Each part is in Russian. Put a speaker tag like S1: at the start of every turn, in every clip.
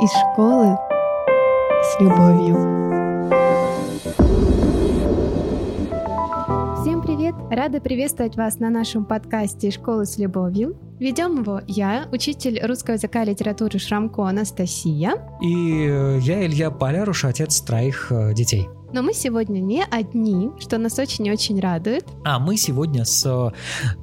S1: из школы с любовью. Всем привет! Рада приветствовать вас на нашем подкасте «Школа с любовью». Ведем его я, учитель русского языка и литературы Шрамко Анастасия.
S2: И э, я, Илья Поляруш, отец троих э, детей.
S1: Но мы сегодня не одни, что нас очень и очень радует.
S2: А мы сегодня с э,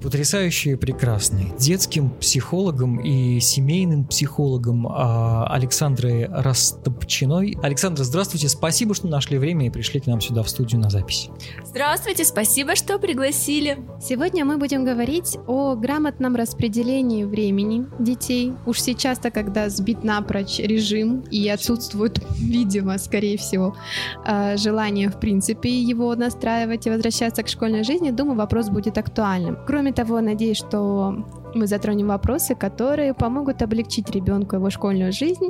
S2: потрясающей, прекрасной детским психологом и семейным психологом а, Александрой Растопчиной. Александра, здравствуйте, спасибо, что нашли время и пришли к нам сюда в студию на запись.
S3: Здравствуйте, спасибо, что пригласили.
S1: Сегодня мы будем говорить о грамотном распределении времени детей. Уж сейчас-то, когда сбит напрочь режим и отсутствует, видимо, скорее всего, э, желание желание, в принципе, его настраивать и возвращаться к школьной жизни, думаю, вопрос будет актуальным. Кроме того, надеюсь, что мы затронем вопросы, которые помогут облегчить ребенку его школьную жизнь,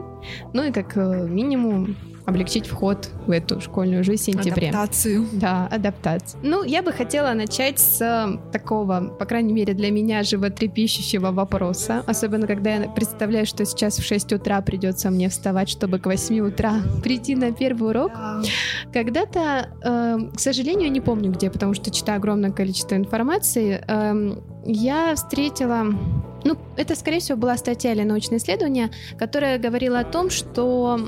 S1: ну и как э, минимум облегчить вход в эту школьную жизнь в сентябре.
S3: Адаптацию.
S1: Да, адаптацию. Ну, я бы хотела начать с такого, по крайней мере, для меня животрепещущего вопроса. Особенно, когда я представляю, что сейчас в 6 утра придется мне вставать, чтобы к 8 утра прийти на первый урок. Да. Когда-то, э, к сожалению, не помню где, потому что читаю огромное количество информации, э, я встретила ну, это, скорее всего, была статья или научное исследование, которое говорило о том, что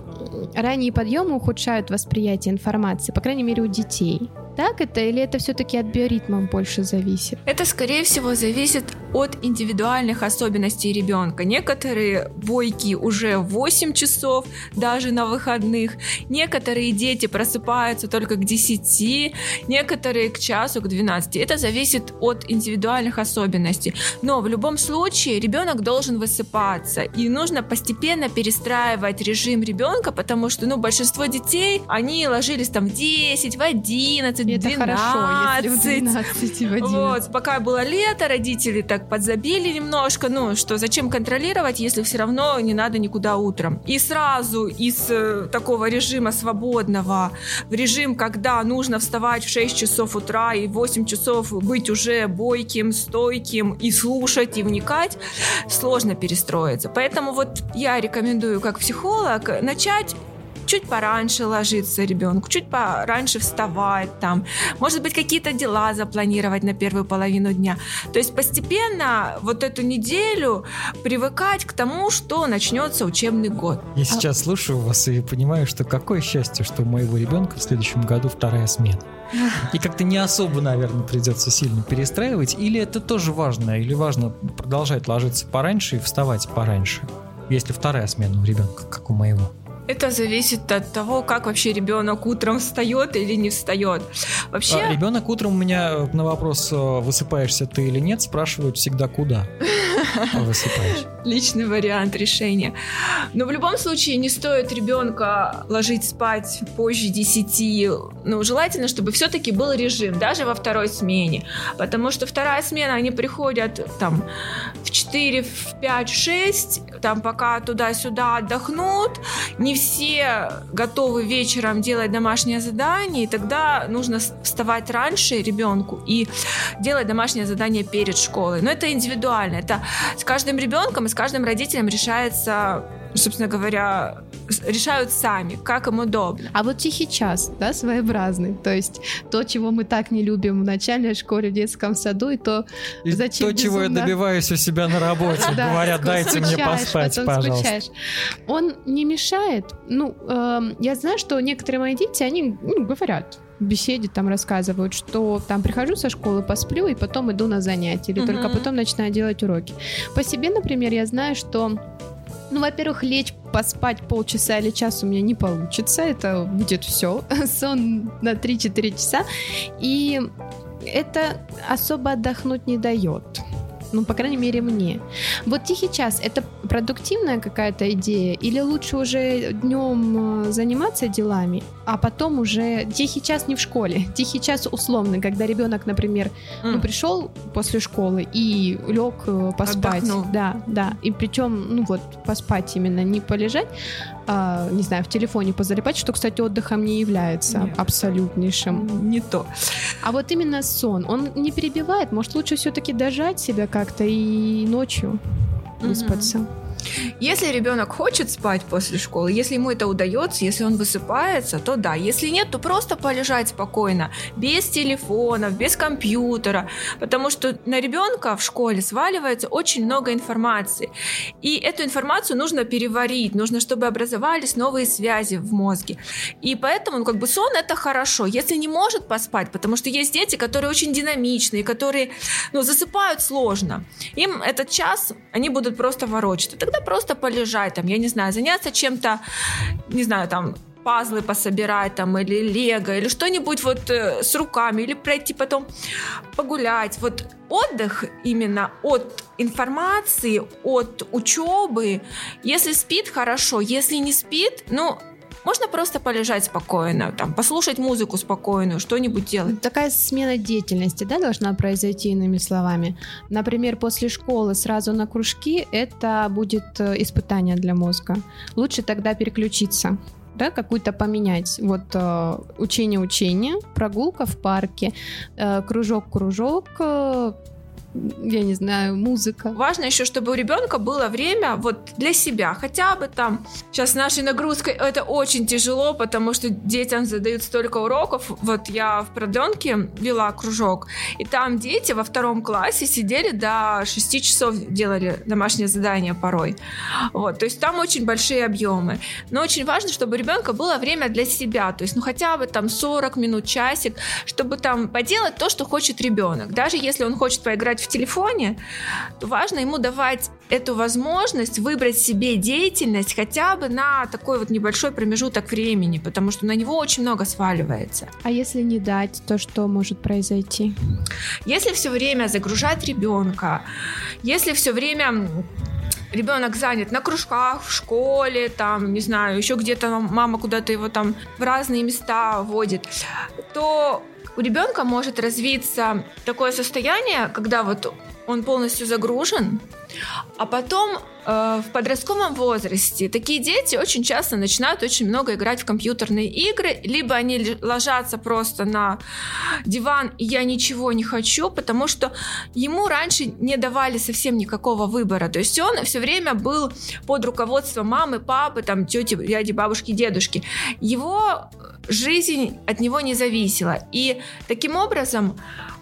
S1: ранние подъемы ухудшают восприятие информации, по крайней мере, у детей. Так это или это все-таки от биоритма больше зависит?
S3: Это, скорее всего, зависит от индивидуальных особенностей ребенка. Некоторые бойки уже в 8 часов, даже на выходных. Некоторые дети просыпаются только к 10, некоторые к часу, к 12. Это зависит от индивидуальных особенностей. Но в любом случае ребенок должен высыпаться. И нужно постепенно перестраивать режим ребенка, потому что ну, большинство детей, они ложились там в 10, в 11,
S1: это 12. хорошо, если в 12 в 11.
S3: Вот, пока было лето, родители так подзабили немножко, ну, что зачем контролировать, если все равно не надо никуда утром. И сразу из э, такого режима свободного в режим, когда нужно вставать в 6 часов утра и в 8 часов быть уже бойким, стойким и слушать, и вникать, сложно перестроиться. Поэтому вот я рекомендую как психолог начать чуть пораньше ложиться ребенку, чуть пораньше вставать там, может быть, какие-то дела запланировать на первую половину дня. То есть постепенно вот эту неделю привыкать к тому, что начнется учебный год.
S2: Я а... сейчас слушаю вас и понимаю, что какое счастье, что у моего ребенка в следующем году вторая смена. И как-то не особо, наверное, придется сильно перестраивать. Или это тоже важно? Или важно продолжать ложиться пораньше и вставать пораньше? Если вторая смена у ребенка, как у моего.
S3: Это зависит от того, как вообще ребенок утром встает или не встает. Вообще...
S2: А, ребенок утром у меня на вопрос, э, высыпаешься ты или нет, спрашивают всегда куда высыпаешь.
S3: Личный вариант решения. Но в любом случае не стоит ребенка ложить спать позже 10. Ну, желательно, чтобы все-таки был режим, даже во второй смене. Потому что вторая смена, они приходят там в 4, в 5, 6, там пока туда-сюда отдохнут, не все готовы вечером делать домашнее задание, и тогда нужно вставать раньше ребенку и делать домашнее задание перед школой. Но это индивидуально. Это с каждым ребенком и с каждым родителем решается собственно говоря, решают сами, как им удобно.
S1: А вот тихий час, да, своеобразный, то есть то, чего мы так не любим в начальной школе, в детском саду, и то,
S2: и зачем то, безумно... чего я добиваюсь у себя на работе, говорят, дайте мне поспать, пожалуйста.
S1: Он не мешает, ну, эм, я знаю, что некоторые мои дети, они ну, говорят, беседе там рассказывают, что там прихожу со школы, посплю, и потом иду на занятия, или uh-huh. только потом начинаю делать уроки. По себе, например, я знаю, что ну, во-первых, лечь поспать полчаса или час у меня не получится. Это будет все. Сон на 3-4 часа. И это особо отдохнуть не дает. Ну, по крайней мере, мне. Вот тихий час это продуктивная какая-то идея, или лучше уже днем э, заниматься делами, а потом уже тихий час не в школе, тихий час условный, когда ребенок, например, mm. ну, пришел после школы и лег э, поспать.
S3: Отдохнул.
S1: Да, да. И причем, ну вот, поспать именно, не полежать, а, не знаю, в телефоне позалипать, что, кстати, отдыхом не является Нет. абсолютнейшим.
S3: Не то.
S1: А вот именно сон, он не перебивает, может, лучше все-таки дожать себя как-то и ночью выспаться.
S3: Если ребенок хочет спать после школы, если ему это удается, если он высыпается, то да. Если нет, то просто полежать спокойно, без телефонов, без компьютера, потому что на ребенка в школе сваливается очень много информации. И эту информацию нужно переварить, нужно, чтобы образовались новые связи в мозге. И поэтому, ну, как бы сон это хорошо. Если не может поспать, потому что есть дети, которые очень динамичные, которые ну, засыпают сложно, им этот час они будут просто ворочаться. Тогда просто полежать, там, я не знаю, заняться чем-то, не знаю, там, пазлы пособирать там или лего или что-нибудь вот э, с руками или пройти потом погулять. Вот отдых именно от информации, от учебы. Если спит, хорошо. Если не спит, ну, можно просто полежать спокойно, там, послушать музыку спокойную, что-нибудь делать.
S1: Такая смена деятельности, да, должна произойти, иными словами. Например, после школы сразу на кружки, это будет э, испытание для мозга. Лучше тогда переключиться да, какую-то поменять. Вот э, учение-учение, прогулка в парке, э, кружок-кружок, э, я не знаю, музыка.
S3: Важно еще, чтобы у ребенка было время вот для себя, хотя бы там. Сейчас нашей нагрузкой это очень тяжело, потому что детям задают столько уроков. Вот я в продленке вела кружок, и там дети во втором классе сидели до 6 часов, делали домашнее задание порой. Вот, то есть там очень большие объемы. Но очень важно, чтобы у ребенка было время для себя, то есть ну хотя бы там 40 минут, часик, чтобы там поделать то, что хочет ребенок. Даже если он хочет поиграть в телефоне, то важно ему давать эту возможность выбрать себе деятельность хотя бы на такой вот небольшой промежуток времени, потому что на него очень много сваливается.
S1: А если не дать, то что может произойти?
S3: Если все время загружать ребенка, если все время ребенок занят на кружках, в школе, там, не знаю, еще где-то мама куда-то его там в разные места водит, то у ребенка может развиться такое состояние, когда вот он полностью загружен, а потом э, в подростковом возрасте такие дети очень часто начинают очень много играть в компьютерные игры, либо они ложатся просто на диван, и я ничего не хочу, потому что ему раньше не давали совсем никакого выбора. То есть он все время был под руководством мамы, папы, там, тети, дяди, бабушки, дедушки. Его жизнь от него не зависела. И таким образом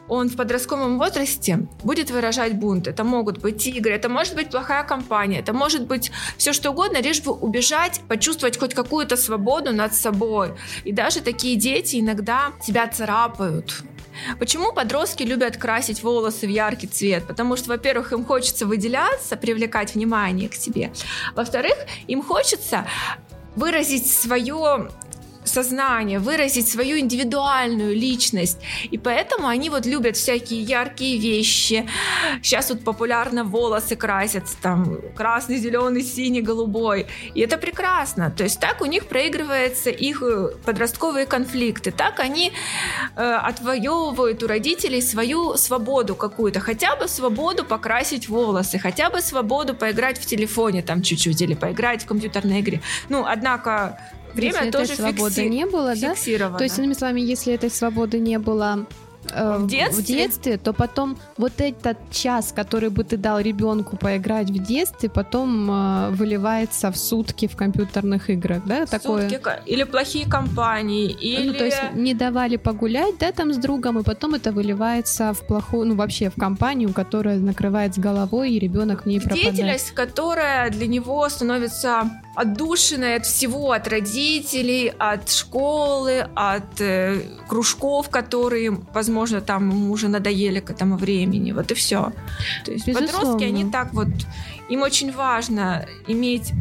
S3: он в подростковом возрасте будет выражать бунт. Это могут быть игры, это может быть плохая компания, это может быть все что угодно, лишь бы убежать, почувствовать хоть какую-то свободу над собой. И даже такие дети иногда тебя царапают, Почему подростки любят красить волосы в яркий цвет? Потому что, во-первых, им хочется выделяться, привлекать внимание к себе. Во-вторых, им хочется выразить свое сознание, выразить свою индивидуальную личность. И поэтому они вот любят всякие яркие вещи. Сейчас вот популярно волосы красятся, там красный, зеленый, синий, голубой. И это прекрасно. То есть так у них проигрываются их э, подростковые конфликты. Так они э, отвоевывают у родителей свою свободу какую-то. Хотя бы свободу покрасить волосы, хотя бы свободу поиграть в телефоне там чуть-чуть или поиграть в компьютерной игре. Ну, однако Время
S1: если
S3: тоже
S1: свободы фикси... не было, да? То есть, иными словами, если этой свободы не было э, в, детстве? в детстве, то потом вот этот час, который бы ты дал ребенку поиграть в детстве, потом э, выливается в сутки в компьютерных играх, да?
S3: Такое... Сутки или плохие компании, или...
S1: Ну, то есть не давали погулять, да, там с другом, и потом это выливается в плохую, ну, вообще в компанию, которая накрывает с головой, и ребенок в ней пропадает.
S3: Деятельность, которая для него становится отдушиной от всего, от родителей, от школы, от э, кружков, которые, возможно, там ему уже надоели к этому времени. Вот и все. То есть Безусловно. подростки, они так вот, им очень важно иметь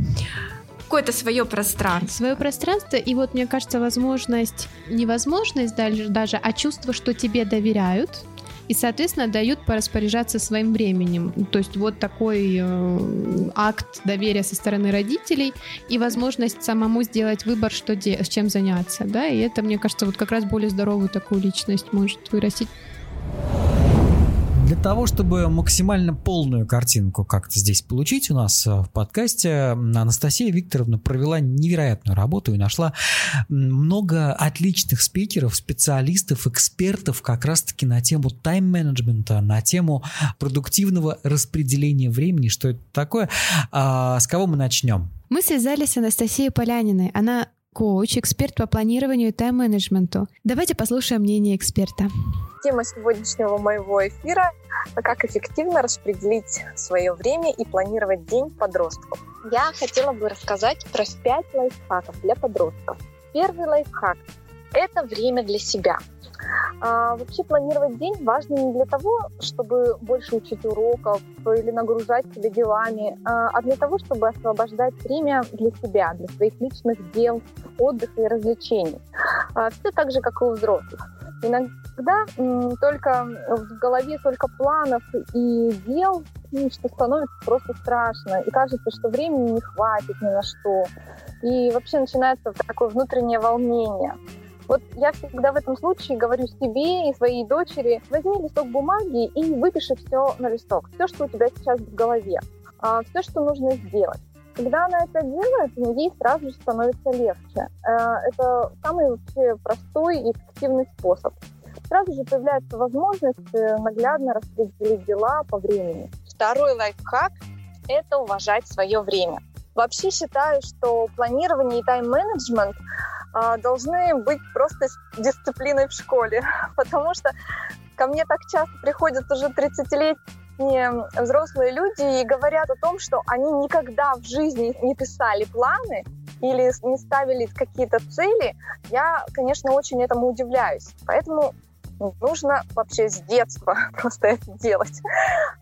S3: какое-то свое пространство.
S1: Свое пространство, и вот мне кажется, возможность, невозможность даже, даже, а чувство, что тебе доверяют, и, соответственно, дают пораспоряжаться своим временем. То есть вот такой э, акт доверия со стороны родителей и возможность самому сделать выбор, что де- с чем заняться, да, и это, мне кажется, вот как раз более здоровую такую личность может вырастить.
S2: Для того, чтобы максимально полную картинку как-то здесь получить у нас в подкасте, Анастасия Викторовна провела невероятную работу и нашла много отличных спикеров, специалистов, экспертов как раз-таки на тему тайм-менеджмента, на тему продуктивного распределения времени, что это такое. А, с кого мы начнем?
S1: Мы связались с Анастасией Поляниной. Она коуч, эксперт по планированию и тайм-менеджменту. Давайте послушаем мнение эксперта.
S4: Тема сегодняшнего моего эфира – как эффективно распределить свое время и планировать день подростков. Я хотела бы рассказать про 5 лайфхаков для подростков. Первый лайфхак – это время для себя – а, вообще планировать день важно не для того, чтобы больше учить уроков или нагружать себя делами, а, а для того, чтобы освобождать время для себя, для своих личных дел, отдыха и развлечений. А, Все так же, как и у взрослых. Иногда м, только в голове только планов и дел, что становится просто страшно. И кажется, что времени не хватит ни на что. И вообще начинается такое внутреннее волнение. Вот я всегда в этом случае говорю себе и своей дочери, возьми листок бумаги и выпиши все на листок, все, что у тебя сейчас в голове, а, все, что нужно сделать. Когда она это делает, ей сразу же становится легче. Э, это самый вообще простой и эффективный способ. Сразу же появляется возможность э, наглядно распределить дела по времени. Второй лайфхак – это уважать свое время. Вообще считаю, что планирование и тайм-менеджмент а, должны быть просто дисциплиной в школе, потому что ко мне так часто приходят уже 30-летние взрослые люди и говорят о том, что они никогда в жизни не писали планы или не ставили какие-то цели. Я, конечно, очень этому удивляюсь. Поэтому нужно вообще с детства просто это делать.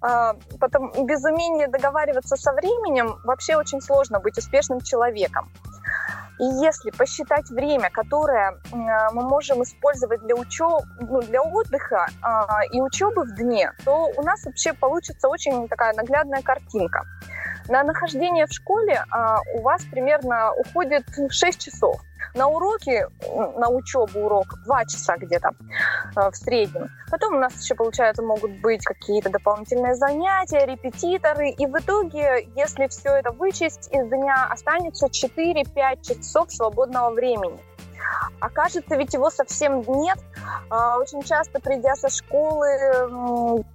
S4: А, потом без умения договариваться со временем вообще очень сложно быть успешным человеком. И если посчитать время, которое мы можем использовать для, учеб... ну, для отдыха а, и учебы в дне, то у нас вообще получится очень такая наглядная картинка. На нахождение в школе а, у вас примерно уходит 6 часов. На уроки, на учебу урок 2 часа где-то а, в среднем. Потом у нас еще, получается, могут быть какие-то дополнительные занятия, репетиторы. И в итоге, если все это вычесть из дня, останется 4-5 часов свободного времени. Окажется, ведь его совсем нет. А, очень часто, придя со школы,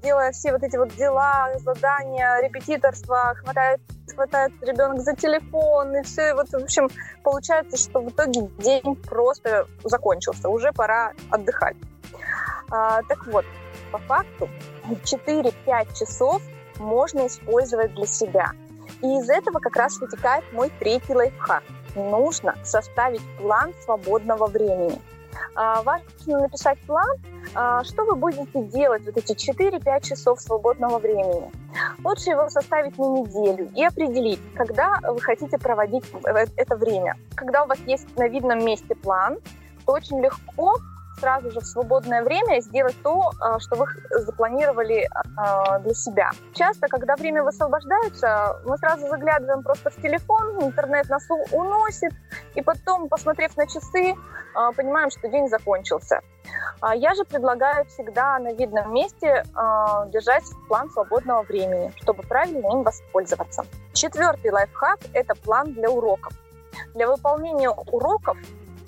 S4: делая все вот эти вот дела, задания, репетиторство, хватает, хватает ребенок за телефон, и все, вот, в общем, получается, что в итоге день просто закончился, уже пора отдыхать. А, так вот, по факту 4-5 часов можно использовать для себя. И из этого как раз вытекает мой третий лайфхак – нужно составить план свободного времени. А, важно написать план, а, что вы будете делать вот эти 4-5 часов свободного времени. Лучше его составить на неделю и определить, когда вы хотите проводить это время. Когда у вас есть на видном месте план, то очень легко сразу же в свободное время сделать то, а, что вы запланировали а, для себя. Часто, когда время высвобождается, мы сразу заглядываем просто в телефон, интернет нас уносит, и потом, посмотрев на часы, а, понимаем, что день закончился. Я же предлагаю всегда на видном месте держать план свободного времени, чтобы правильно им воспользоваться. Четвертый лайфхак – это план для уроков. Для выполнения уроков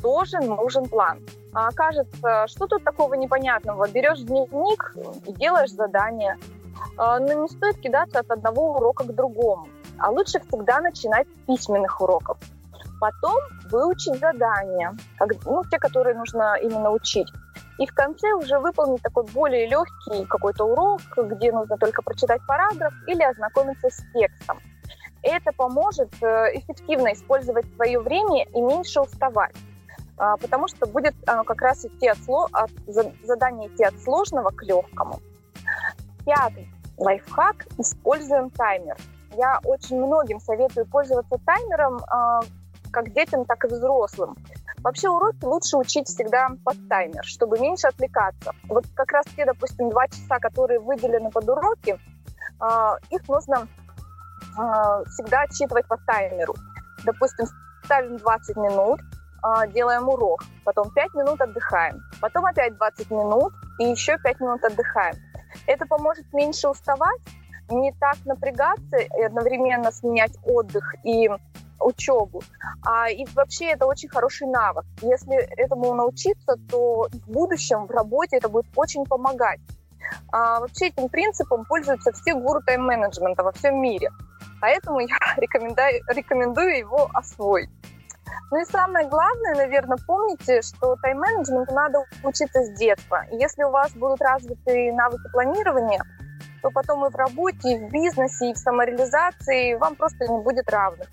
S4: тоже нужен план. А кажется, что тут такого непонятного? Берешь дневник и делаешь задание. А, но не стоит кидаться от одного урока к другому. А лучше всегда начинать с письменных уроков. Потом выучить задания, ну, те, которые нужно именно учить. И в конце уже выполнить такой более легкий какой-то урок, где нужно только прочитать параграф или ознакомиться с текстом. Это поможет э, эффективно использовать свое время и меньше уставать. А, потому что будет оно как раз идти от, от задания идти от сложного к легкому. Пятый лайфхак – используем таймер. Я очень многим советую пользоваться таймером а, как детям, так и взрослым. Вообще уроки лучше учить всегда под таймер, чтобы меньше отвлекаться. Вот как раз те, допустим, два часа, которые выделены под уроки, а, их нужно всегда отсчитывать по таймеру. Допустим, ставим 20 минут, а, делаем урок, потом 5 минут отдыхаем, потом опять 20 минут и еще 5 минут отдыхаем.
S5: Это поможет меньше уставать, не так напрягаться и одновременно сменять отдых и учебу. А, и вообще это очень хороший навык. Если этому научиться, то в будущем в работе это будет очень помогать. А, вообще этим принципом пользуются все гуру тайм-менеджмента во всем мире. Поэтому я рекомендую, рекомендую его освоить. Ну и самое главное, наверное, помните, что тайм-менеджменту надо учиться с детства. Если у вас будут развиты навыки планирования, то потом и в работе, и в бизнесе, и в самореализации вам просто не будет равных.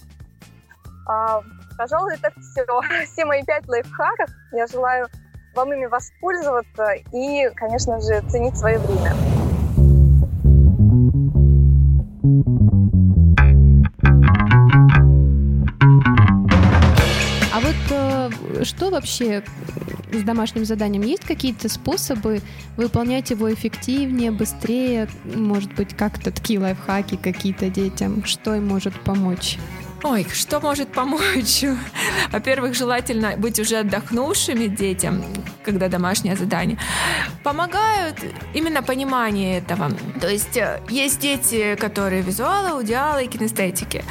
S5: А, пожалуй, это все. Все мои пять лайфхаков. Я желаю вам ими воспользоваться и, конечно же, ценить свое время.
S1: Что вообще с домашним заданием? Есть какие-то способы выполнять его эффективнее, быстрее? Может быть, как-то такие лайфхаки какие-то детям? Что им может помочь?
S3: Ой, что может помочь? Во-первых, желательно быть уже отдохнувшими детям, когда домашнее задание. Помогают именно понимание этого. То есть э, есть дети, которые визуалы, аудиалы и кинестетики.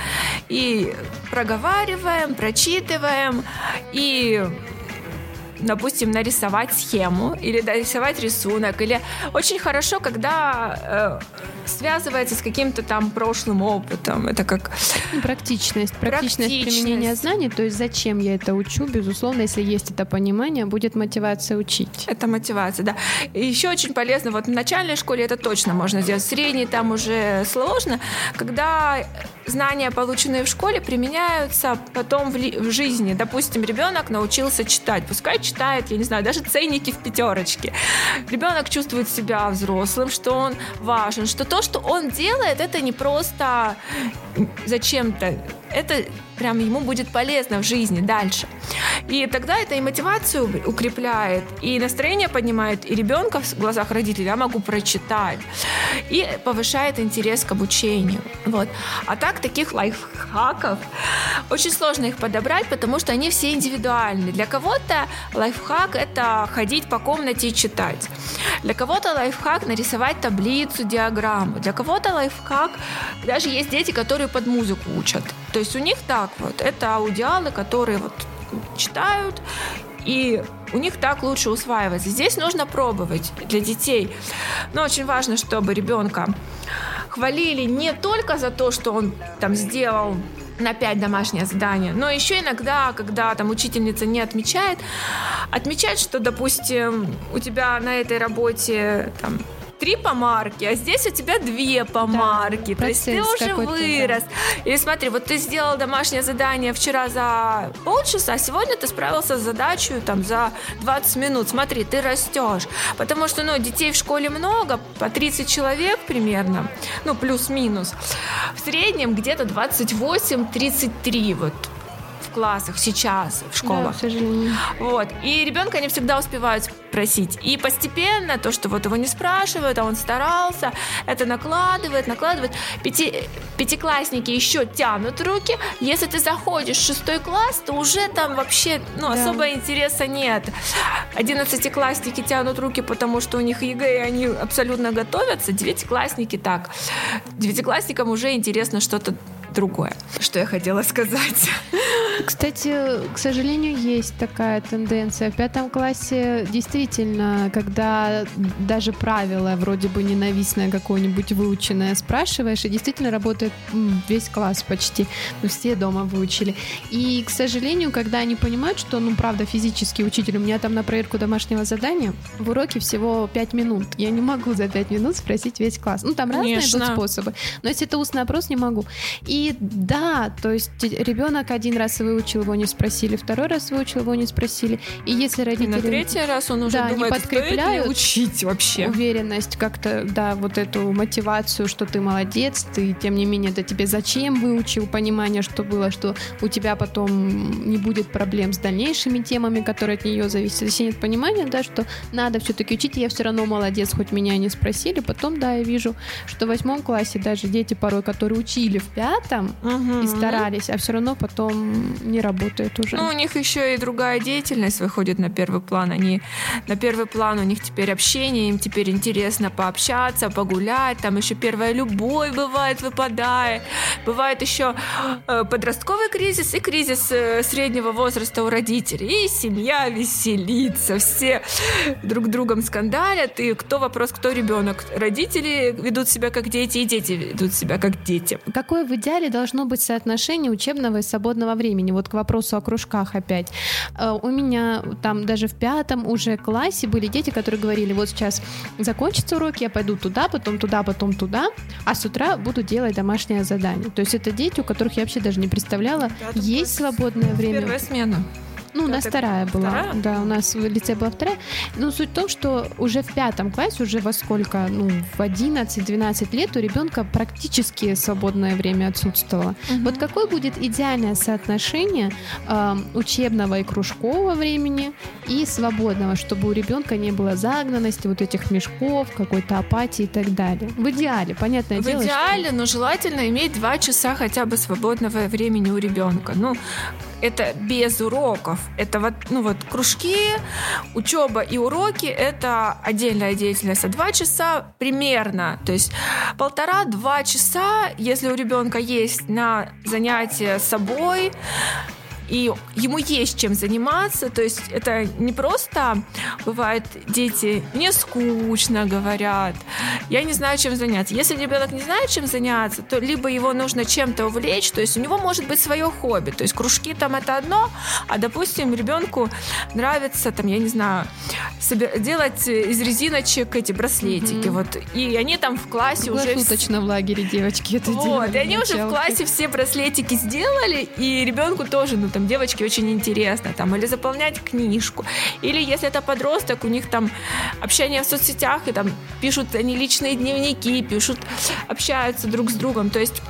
S3: И проговариваем, прочитываем, и допустим, нарисовать схему или нарисовать рисунок, или очень хорошо, когда э, связывается с каким-то там прошлым опытом. Это как...
S1: Практичность. Практичность, практичность применения знаний. То есть зачем я это учу? Безусловно, если есть это понимание, будет мотивация учить.
S3: Это мотивация, да. И еще очень полезно, вот в начальной школе это точно можно сделать. В средней там уже сложно. Когда знания, полученные в школе, применяются потом в, в жизни. Допустим, ребенок научился читать. Пускай читает, я не знаю, даже ценники в пятерочке. Ребенок чувствует себя взрослым, что он важен, что то, что он делает, это не просто зачем-то. Это прям ему будет полезно в жизни дальше. И тогда это и мотивацию укрепляет, и настроение поднимает, и ребенка в глазах родителей я могу прочитать, и повышает интерес к обучению. Вот. А так, таких лайфхаков очень сложно их подобрать, потому что они все индивидуальны. Для кого-то лайфхак — это ходить по комнате и читать. Для кого-то лайфхак — нарисовать таблицу, диаграмму. Для кого-то лайфхак... Даже есть дети, которые под музыку учат. То есть у них так вот. Это аудиалы, которые вот читают, и у них так лучше усваивается. Здесь нужно пробовать для детей. Но очень важно, чтобы ребенка хвалили не только за то, что он там сделал на 5 домашнее задание, но еще иногда, когда там учительница не отмечает, отмечать, что, допустим, у тебя на этой работе там три помарки, а здесь у тебя две помарки. Да, То есть ты уже вырос. Да. Или смотри, вот ты сделал домашнее задание вчера за полчаса, а сегодня ты справился с задачей там за 20 минут. Смотри, ты растешь. Потому что, ну, детей в школе много, по 30 человек примерно, ну, плюс-минус. В среднем где-то 28-33 вот классах сейчас в школах. Да, к
S1: сожалению.
S3: Вот. И ребенка не всегда успевают спросить. И постепенно то, что вот его не спрашивают, а он старался, это накладывает, накладывает. Пяти, пятиклассники еще тянут руки. Если ты заходишь в шестой класс, то уже там вообще ну, да. особо интереса нет. Одиннадцатиклассники тянут руки, потому что у них ЕГЭ, и они абсолютно готовятся. Девятиклассники так. Девятиклассникам уже интересно что-то другое. Что я хотела сказать?
S1: Кстати, к сожалению, есть такая тенденция. В пятом классе действительно, когда даже правило вроде бы ненавистное какое-нибудь выученное спрашиваешь, и действительно работает весь класс почти. Мы все дома выучили. И, к сожалению, когда они понимают, что, ну, правда, физический учитель, у меня там на проверку домашнего задания в уроке всего 5 минут. Я не могу за 5 минут спросить весь класс. Ну, там разные Конечно. будут способы. Но если это устный опрос, не могу. И да, то есть ребенок один раз выучил, его не спросили, второй раз выучил, его не спросили. И если родители... И
S3: на третий раз он уже
S1: да,
S3: думает,
S1: не подкрепляют
S3: учить вообще.
S1: Уверенность, как-то, да, вот эту мотивацию, что ты молодец, ты, тем не менее, это тебе зачем выучил, понимание, что было, что у тебя потом не будет проблем с дальнейшими темами, которые от нее зависят. Если нет понимания, да, что надо все-таки учить, я все равно молодец, хоть меня не спросили. Потом, да, я вижу, что в восьмом классе даже дети порой, которые учили в пятом угу. и старались, а все равно потом не работает уже.
S3: Ну, у них еще и другая деятельность выходит на первый план. Они на первый план у них теперь общение, им теперь интересно пообщаться, погулять. Там еще первая любовь бывает выпадает. Бывает еще э, подростковый кризис и кризис э, среднего возраста у родителей. И семья веселится, все друг другом скандалят. И кто вопрос, кто ребенок? Родители ведут себя как дети, и дети ведут себя как дети.
S1: Какое в идеале должно быть соотношение учебного и свободного времени? Вот к вопросу о кружках опять. Э, у меня там даже в пятом уже классе были дети, которые говорили, вот сейчас закончатся уроки, я пойду туда, потом туда, потом туда, а с утра буду делать домашнее задание. То есть это дети, у которых я вообще даже не представляла, есть свободное время.
S3: Первая смена.
S1: Ну, у нас вторая была.
S3: Вторая?
S1: Да, у нас в лице была вторая. Но суть в том, что уже в пятом классе, уже во сколько, ну, в 11-12 лет у ребенка практически свободное время отсутствовало.
S3: Мгм.
S1: Вот какое будет идеальное соотношение э, учебного и кружкового времени и свободного, чтобы у ребенка не было загнанности, вот этих мешков, какой-то апатии и так далее. В идеале, понятное
S3: В
S1: дело. что-
S3: идеале, но желательно иметь два часа хотя бы свободного времени у ребенка. Ну, это без уроков. Это вот, ну вот кружки, учеба и уроки — это отдельная деятельность. А два часа примерно, то есть полтора-два часа, если у ребенка есть на занятие с собой, и ему есть чем заниматься, то есть это не просто бывает дети не скучно говорят, я не знаю, чем заняться. Если ребенок не знает, чем заняться, то либо его нужно чем-то увлечь, то есть у него может быть свое хобби, то есть кружки там это одно, а допустим ребенку нравится там, я не знаю, делать из резиночек эти браслетики,
S1: Мгм.
S3: вот, и они там в классе уже
S1: Круглосуточно в лагере девочки это
S3: вот,
S1: делали.
S3: и они уже в классе все браслетики сделали, и ребенку тоже, ну там девочке очень интересно, там, или заполнять книжку, или если это подросток, у них там общение в соцсетях, и там пишут они личные дневники, пишут, общаются друг с другом, то есть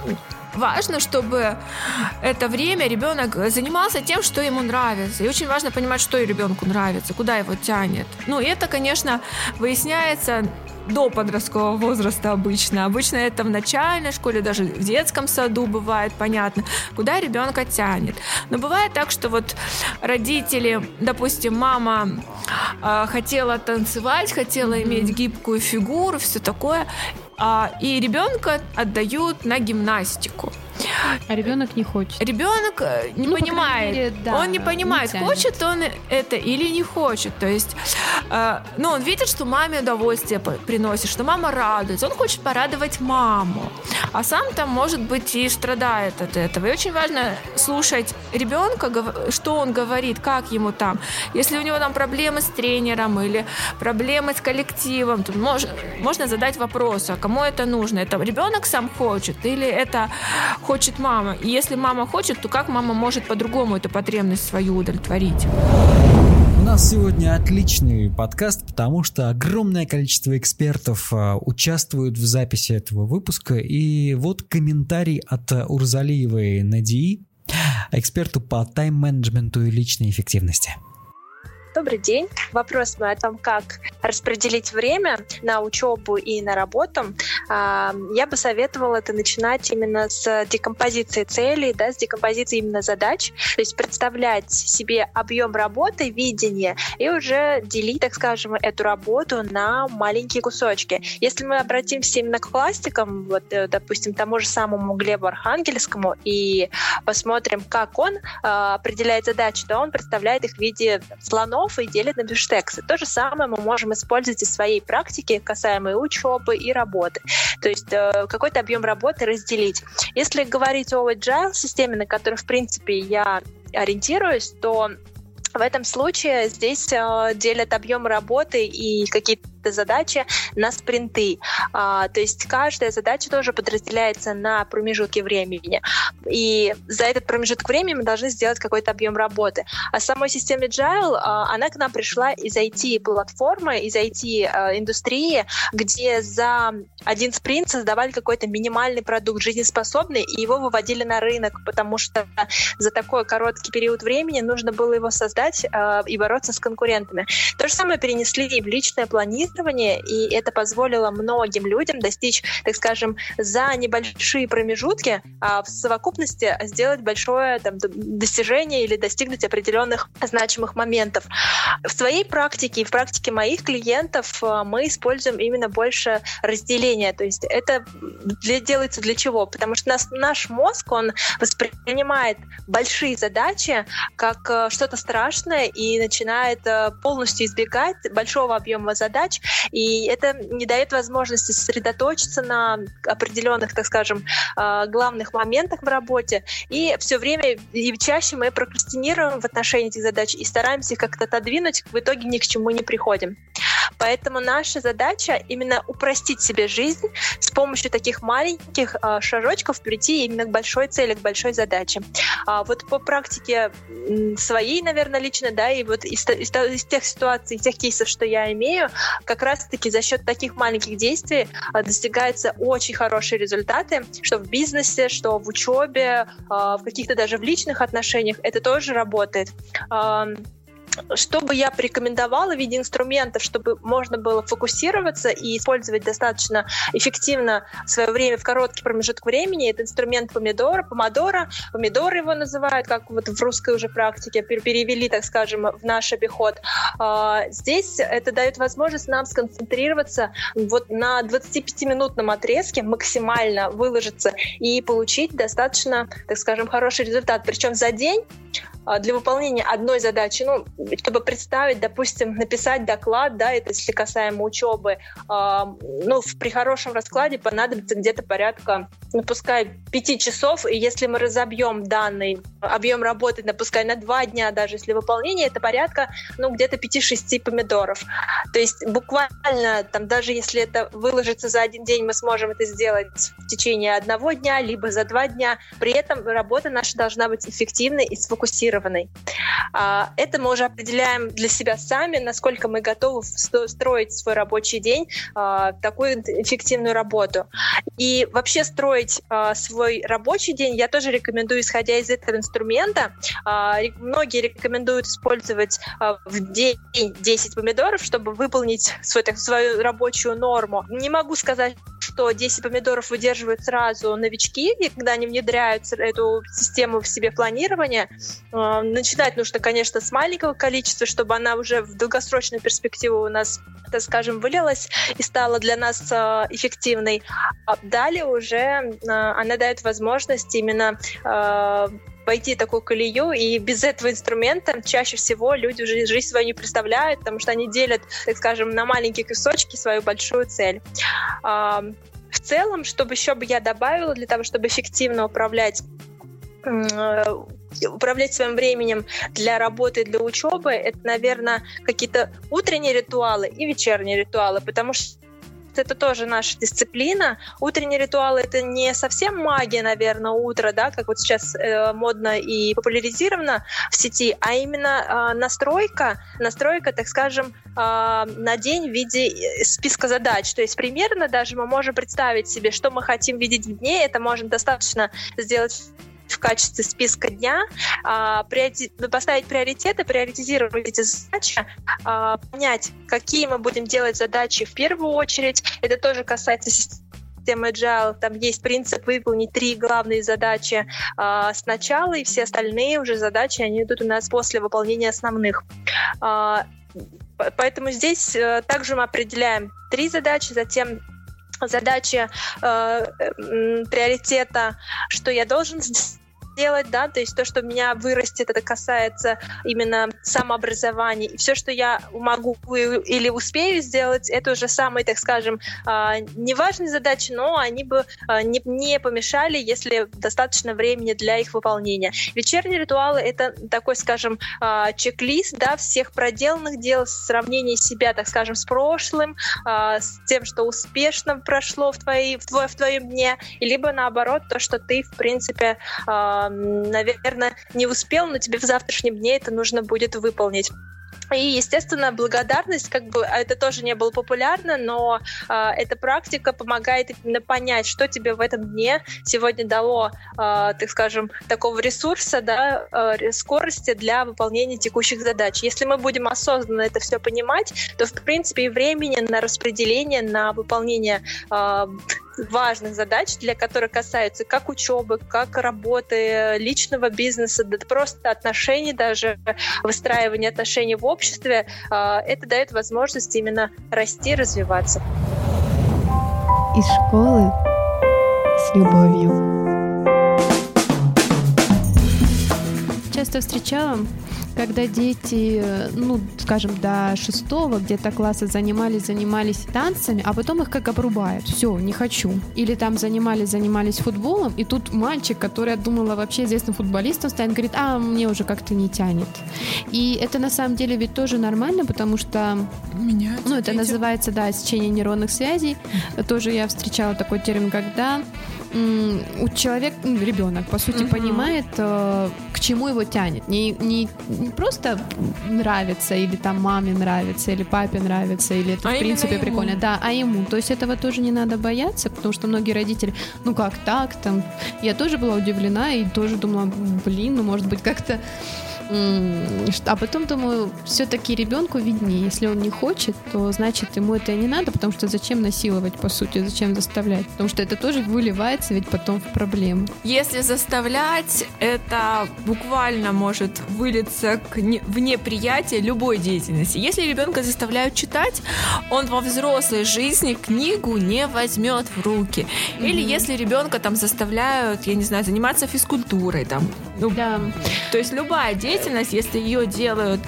S3: Важно, чтобы это время ребенок занимался тем, что ему нравится. И очень важно понимать, что ребенку нравится, куда его тянет. Ну, и это, конечно, выясняется до подросткового возраста обычно. Обычно это в начальной школе, даже в детском саду бывает понятно, куда ребенка тянет. Но бывает так, что вот родители, допустим, мама э, хотела танцевать, хотела иметь гибкую фигуру, все такое, и ребенка отдают на гимнастику.
S1: А ребенок не хочет.
S3: Ребенок э, не
S1: Ну, по
S3: понимает,
S1: мере, да,
S3: он не понимает,
S1: не тянет.
S3: хочет он это или не хочет. То есть, э, ну, он видит, что маме удовольствие приносит, что мама радуется, он хочет порадовать маму, а сам там, может быть, и страдает от этого. И очень важно слушать ребенка, что он говорит, как ему там. Если у него там проблемы с тренером или проблемы с коллективом, то мож- можно задать вопрос, а кому это нужно? Это ребенок сам хочет или это хочет мама? И если мама хочет, то как мама может по-другому эту потребность свою удовлетворить?
S2: У нас сегодня отличный подкаст, потому что огромное количество экспертов а, участвуют в записи этого выпуска. И вот комментарий от Урзалиевой Надии, эксперту по тайм-менеджменту и личной эффективности.
S5: Добрый день. Вопрос мой о том, как распределить время на учебу и на работу. А, Я бы советовала это начинать именно с декомпозиции целей, да, с декомпозиции именно задач. То есть представлять себе объем работы, видение, и уже делить, так скажем, эту работу на маленькие кусочки. Если мы обратимся именно к пластикам, вот, э, допустим, тому же самому Глебу Архангельскому, и посмотрим, как он э, определяет задачи, то он представляет их в виде слонов и делит на бифштексы. То же самое мы можем использовать и в своей практике, касаемо учебы, и работы. То есть э, какой-то объем работы разделить. Если говорить о agile системе, на которой, в принципе, я ориентируюсь, то в этом случае здесь э, делят объем работы и какие-то задачи на спринты. А, то есть каждая задача тоже подразделяется на промежутки времени. И за этот промежуток времени мы должны сделать какой-то объем работы. А самой системе Agile, а, она к нам пришла из IT-платформы, из IT-индустрии, где за один спринт создавали какой-то минимальный продукт жизнеспособный, и его выводили на рынок, потому что за такой короткий период времени нужно было его создать э, и бороться с конкурентами. То же самое перенесли и в личное планирование, планирования, и это позволило многим людям достичь, так скажем, за небольшие промежутки а в совокупности сделать большое там, достижение или достигнуть определенных значимых моментов. В своей практике и в практике моих клиентов а, мы используем именно больше разделения. То есть это для, делается для чего? Потому что нас, наш мозг, он воспринимает большие задачи как э, что-то страшное и начинает э, полностью избегать большого объема задач. И это не дает возможности сосредоточиться на определенных, так скажем, э, главных моментах в работе. И все время и чаще мы прокрастинируем в отношении этих задач и стараемся их как-то отодвинуть, в итоге ни к чему не приходим. Поэтому наша задача именно упростить себе жизнь с помощью таких маленьких э, шажочков прийти именно к большой цели, к большой задаче. А вот по практике своей, наверное, лично, да, и вот из, из, из тех ситуаций, тех кейсов, что я имею, как раз-таки за счет таких маленьких действий э, достигаются очень хорошие результаты, что в бизнесе, что в учебе, э, в каких-то даже в личных отношениях, это тоже работает что бы я порекомендовала в виде инструментов, чтобы можно было фокусироваться и использовать достаточно эффективно свое время в короткий промежуток времени, это инструмент помидора, помодора, помидоры его называют, как вот в русской уже практике перевели, так скажем, в наш обиход. А, здесь это дает возможность нам сконцентрироваться вот на 25-минутном отрезке, максимально выложиться и получить достаточно, так скажем, хороший результат. Причем за день а, для выполнения одной задачи, ну, чтобы представить, допустим, написать доклад, да, это если касаемо учебы, э, ну, при хорошем раскладе понадобится где-то порядка, ну, пускай 5 часов, и если мы разобьем данный объем работы, напускай на 2 дня даже, если выполнение, это порядка, ну, где-то 5-6 помидоров. То есть буквально, там, даже если это выложится за один день, мы сможем это сделать в течение одного дня, либо за два дня. При этом работа наша должна быть эффективной и сфокусированной. А, это мы уже определяем для себя сами, насколько мы готовы строить свой рабочий день, а, такую эффективную работу. И вообще строить а, свой рабочий день я тоже рекомендую, исходя из этого инструмента. Многие рекомендуют использовать в день 10 помидоров, чтобы выполнить свой, так, свою рабочую норму. Не могу сказать, что 10 помидоров выдерживают сразу новички, и когда они внедряют эту систему в себе планирования, начинать нужно, конечно, с маленького количества, чтобы она уже в долгосрочную перспективу у нас, так скажем, вылилась и стала для нас э, эффективной. А далее уже э, она дает возможность именно э, пойти такую колею, и без этого инструмента чаще всего люди уже жизнь свою не представляют, потому что они делят, так скажем, на маленькие кусочки свою большую цель. В целом, чтобы еще бы я добавила для того, чтобы эффективно управлять управлять своим временем для работы, для учебы, это, наверное, какие-то утренние ритуалы и вечерние ритуалы, потому что это тоже наша дисциплина. Утренний ритуал это не совсем магия, наверное, утро, да, как вот сейчас э, модно и популяризировано в сети, а именно э, настройка, настройка, так скажем, э, на день в виде э, списка задач. То есть примерно даже мы можем представить себе, что мы хотим видеть в дне. Это можно достаточно сделать в качестве списка дня, а, ну, поставить приоритеты, приоритизировать эти задачи, а, понять, какие мы будем делать задачи в первую очередь. Это тоже касается системы Agile. Там есть принцип выполнить три главные задачи а, сначала, и все остальные уже задачи, они идут у нас после выполнения основных. Поэтому здесь э, также мы определяем три задачи, затем задачи э, приоритета, что я должен делать, да, то есть то, что меня вырастет, это касается именно самообразования. И все, что я могу или успею сделать, это уже самые, так скажем, а, неважные задачи, но они бы а, не, помешали, если достаточно времени для их выполнения. Вечерние ритуалы — это такой, скажем, а, чек-лист, да, всех проделанных дел, сравнение себя, так скажем, с прошлым, с тем, что успешно прошло в, твоей, в, твоем дне, либо наоборот, то, что ты, в принципе, наверное, не успел, но тебе в завтрашнем дне это нужно будет выполнить. И, естественно, благодарность, как бы а это тоже не было популярно, но э, эта практика помогает именно понять, что тебе в этом дне сегодня дало, э, так скажем, такого ресурса, да, э, скорости для выполнения текущих задач. Если мы будем осознанно это все понимать, то, в принципе, и времени на распределение, на выполнение э, важных задач, для которых касаются как учебы, как работы, личного бизнеса, да просто отношений даже, выстраивания отношений в обществе, а, это дает возможность именно расти, развиваться.
S1: Из школы с любовью. Часто встречала когда дети, ну, скажем, до шестого где-то класса занимались, занимались танцами, а потом их как обрубают. Все, не хочу. Или там занимались, занимались футболом, и тут мальчик, который я думала вообще известным футболистом станет, говорит, а, мне уже как-то не тянет. И это на самом деле ведь тоже нормально, потому что...
S3: Меняется
S1: ну, это дети. называется, да, сечение нейронных связей. Тоже я встречала такой термин, когда у человека, ну, ребенок, по сути, mm-hmm. понимает, э, к чему его тянет. Не, не, не просто нравится, или там маме нравится, или папе нравится, или это, а в принципе, ему. прикольно. Да, а ему. То есть этого тоже не надо бояться, потому что многие родители, ну как так, там. Я тоже была удивлена и тоже думала, блин, ну может быть как-то а потом думаю, все-таки ребенку виднее. Если он не хочет, то значит ему это и не надо, потому что зачем насиловать, по сути, зачем заставлять? Потому что это тоже выливается ведь потом в проблему.
S3: Если заставлять, это буквально может вылиться к не, в неприятие любой деятельности. Если ребенка заставляют читать, он во взрослой жизни книгу не возьмет в руки. Mm-hmm. Или если ребенка там заставляют, я не знаю, заниматься физкультурой, там, ну, да. то есть любая деятельность деятельность, если ее делают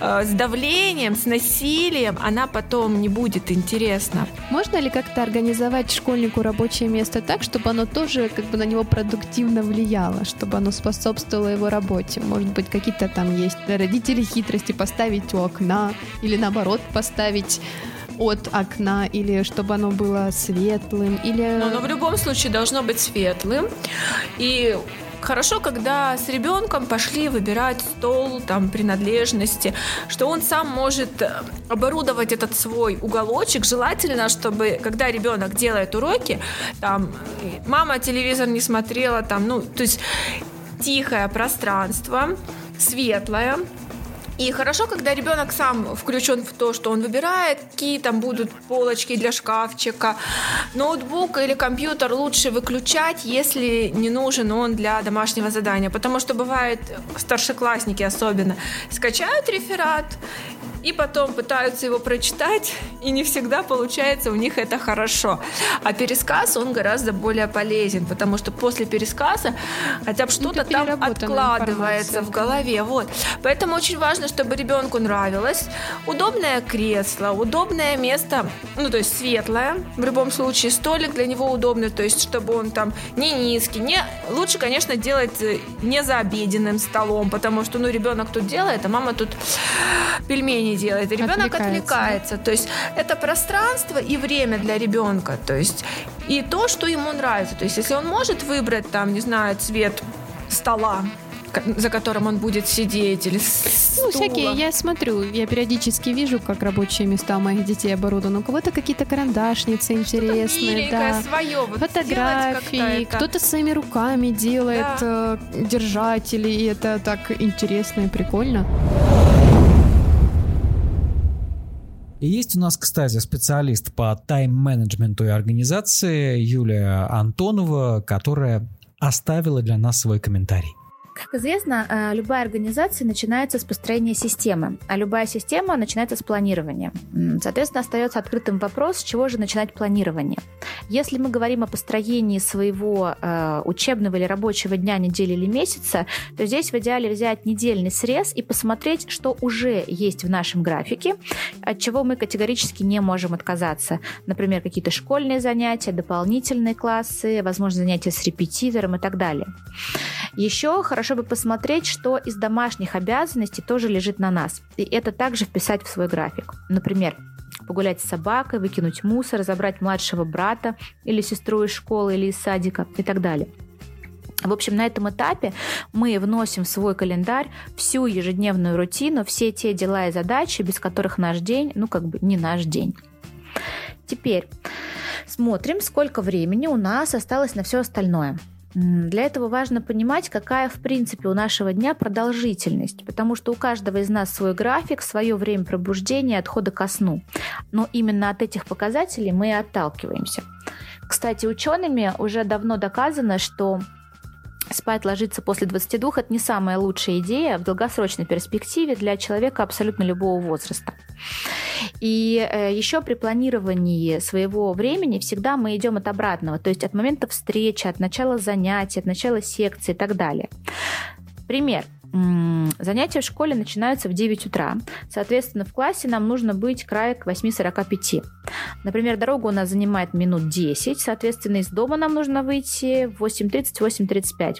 S3: э, с давлением, с насилием, она потом не будет интересна.
S1: Можно ли как-то организовать школьнику рабочее место так, чтобы оно тоже как бы на него продуктивно влияло, чтобы оно способствовало его работе? Может быть, какие-то там есть для родителей хитрости поставить у окна или наоборот поставить от окна, или чтобы оно было светлым, или...
S3: Но оно в любом случае должно быть светлым. И Хорошо, когда с ребенком пошли выбирать стол, там, принадлежности, что он сам может э, оборудовать этот свой уголочек. Желательно, чтобы, когда ребенок делает уроки, там, мама телевизор не смотрела, там, ну, то есть тихое пространство, светлое, и хорошо, когда ребенок сам включен в то, что он выбирает, какие там будут полочки для шкафчика. Ноутбук или компьютер лучше выключать, если не нужен он для домашнего задания. Потому что бывает, старшеклассники особенно, скачают реферат и потом пытаются его прочитать, и не всегда получается у них это хорошо. А пересказ, он гораздо более полезен, потому что после пересказа хотя бы что-то там откладывается в голове. Вот. Поэтому очень важно, чтобы ребенку нравилось. Удобное кресло, удобное место, ну, то есть светлое. В любом случае, столик для него удобный, то есть чтобы он там не низкий, не... Лучше, конечно, делать э, не за обеденным столом, потому что, ну, ребенок тут делает, а мама тут пельмени делает, и ребенок отвлекается. отвлекается. То есть это пространство и время для ребенка. То есть и то, что ему нравится. То есть если он может выбрать там, не знаю, цвет стола, за которым он будет сидеть или
S1: Ну, всякие, я смотрю, я периодически вижу, как рабочие места моих детей оборудованы. У кого-то какие-то карандашницы интересные, да.
S3: свое, вот
S1: фотографии, кто-то своими руками делает да. э, держатели, и это так интересно и прикольно.
S2: И есть у нас, кстати, специалист по тайм-менеджменту и организации Юлия Антонова, которая оставила для нас свой комментарий.
S6: Как известно, э, любая организация начинается с построения системы, а любая система начинается с планирования. Соответственно, остается открытым вопрос, с чего же начинать планирование. Если мы говорим о построении своего э, учебного или рабочего дня, недели или месяца, то здесь в идеале взять недельный срез и посмотреть, что уже есть в нашем графике, от чего мы категорически не можем отказаться. Например, какие-то школьные занятия, дополнительные классы, возможно, занятия с репетитором и так далее. Еще хорошо бы посмотреть, что из домашних обязанностей тоже лежит на нас. И это также вписать в свой график. Например, погулять с собакой, выкинуть мусор, забрать младшего брата или сестру из школы или из садика и так далее. В общем, на этом этапе мы вносим в свой календарь всю ежедневную рутину, все те дела и задачи, без которых наш день, ну как бы не наш день. Теперь смотрим, сколько времени у нас осталось на все остальное. Для этого важно понимать, какая, в принципе, у нашего дня продолжительность, потому что у каждого из нас свой график, свое время пробуждения, отхода ко сну. Но именно от этих показателей мы и отталкиваемся. Кстати, учеными уже давно доказано, что Спать ложиться после 22 – это не самая лучшая идея в долгосрочной перспективе для человека абсолютно любого возраста. И э, еще при планировании своего времени всегда мы идем от обратного, то есть от момента встречи, от начала занятий, от начала секции и так далее. Пример. Занятия в школе начинаются в 9 утра. Соответственно, в классе нам нужно быть край к 8.45. Например, дорога у нас занимает минут 10. Соответственно, из дома нам нужно выйти в 8.30-8.35.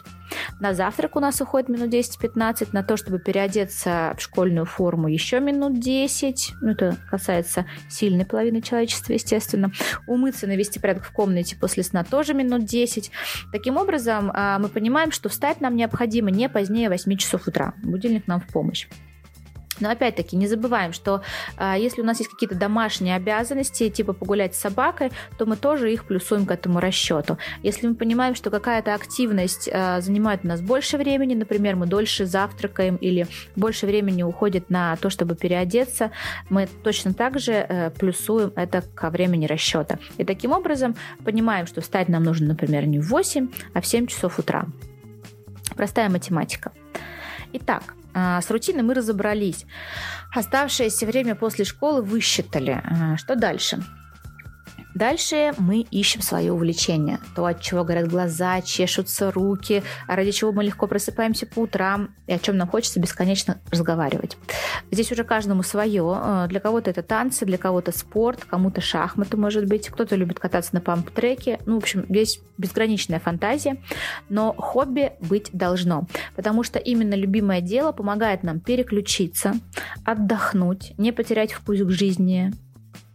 S6: На завтрак у нас уходит минут 10-15. На то, чтобы переодеться в школьную форму, еще минут 10. Ну, это касается сильной половины человечества, естественно. Умыться, навести порядок в комнате после сна тоже минут 10. Таким образом, а, мы понимаем, что встать нам необходимо не позднее 8 часов утра. Будильник нам в помощь. Но опять-таки не забываем, что э, если у нас есть какие-то домашние обязанности, типа погулять с собакой, то мы тоже их плюсуем к этому расчету. Если мы понимаем, что какая-то активность э, занимает у нас больше времени, например, мы дольше завтракаем или больше времени уходит на то, чтобы переодеться, мы точно так же э, плюсуем это ко времени расчета. И таким образом понимаем, что встать нам нужно, например, не в 8, а в 7 часов утра. Простая математика. Итак, а, с рутиной мы разобрались. Оставшееся время после школы высчитали. А, что дальше? Дальше мы ищем свое увлечение. То, от чего горят глаза, чешутся руки, ради чего мы легко просыпаемся по утрам и о чем нам хочется бесконечно разговаривать. Здесь уже каждому свое. Э, для кого-то это танцы, для кого-то спорт, кому-то шахматы, может быть. Кто-то любит кататься на памп-треке. Ну, в общем, здесь безграничная фантазия. Но хобби быть должно. Потому что именно любимое дело помогает нам переключиться, отдохнуть, не потерять вкус к жизни,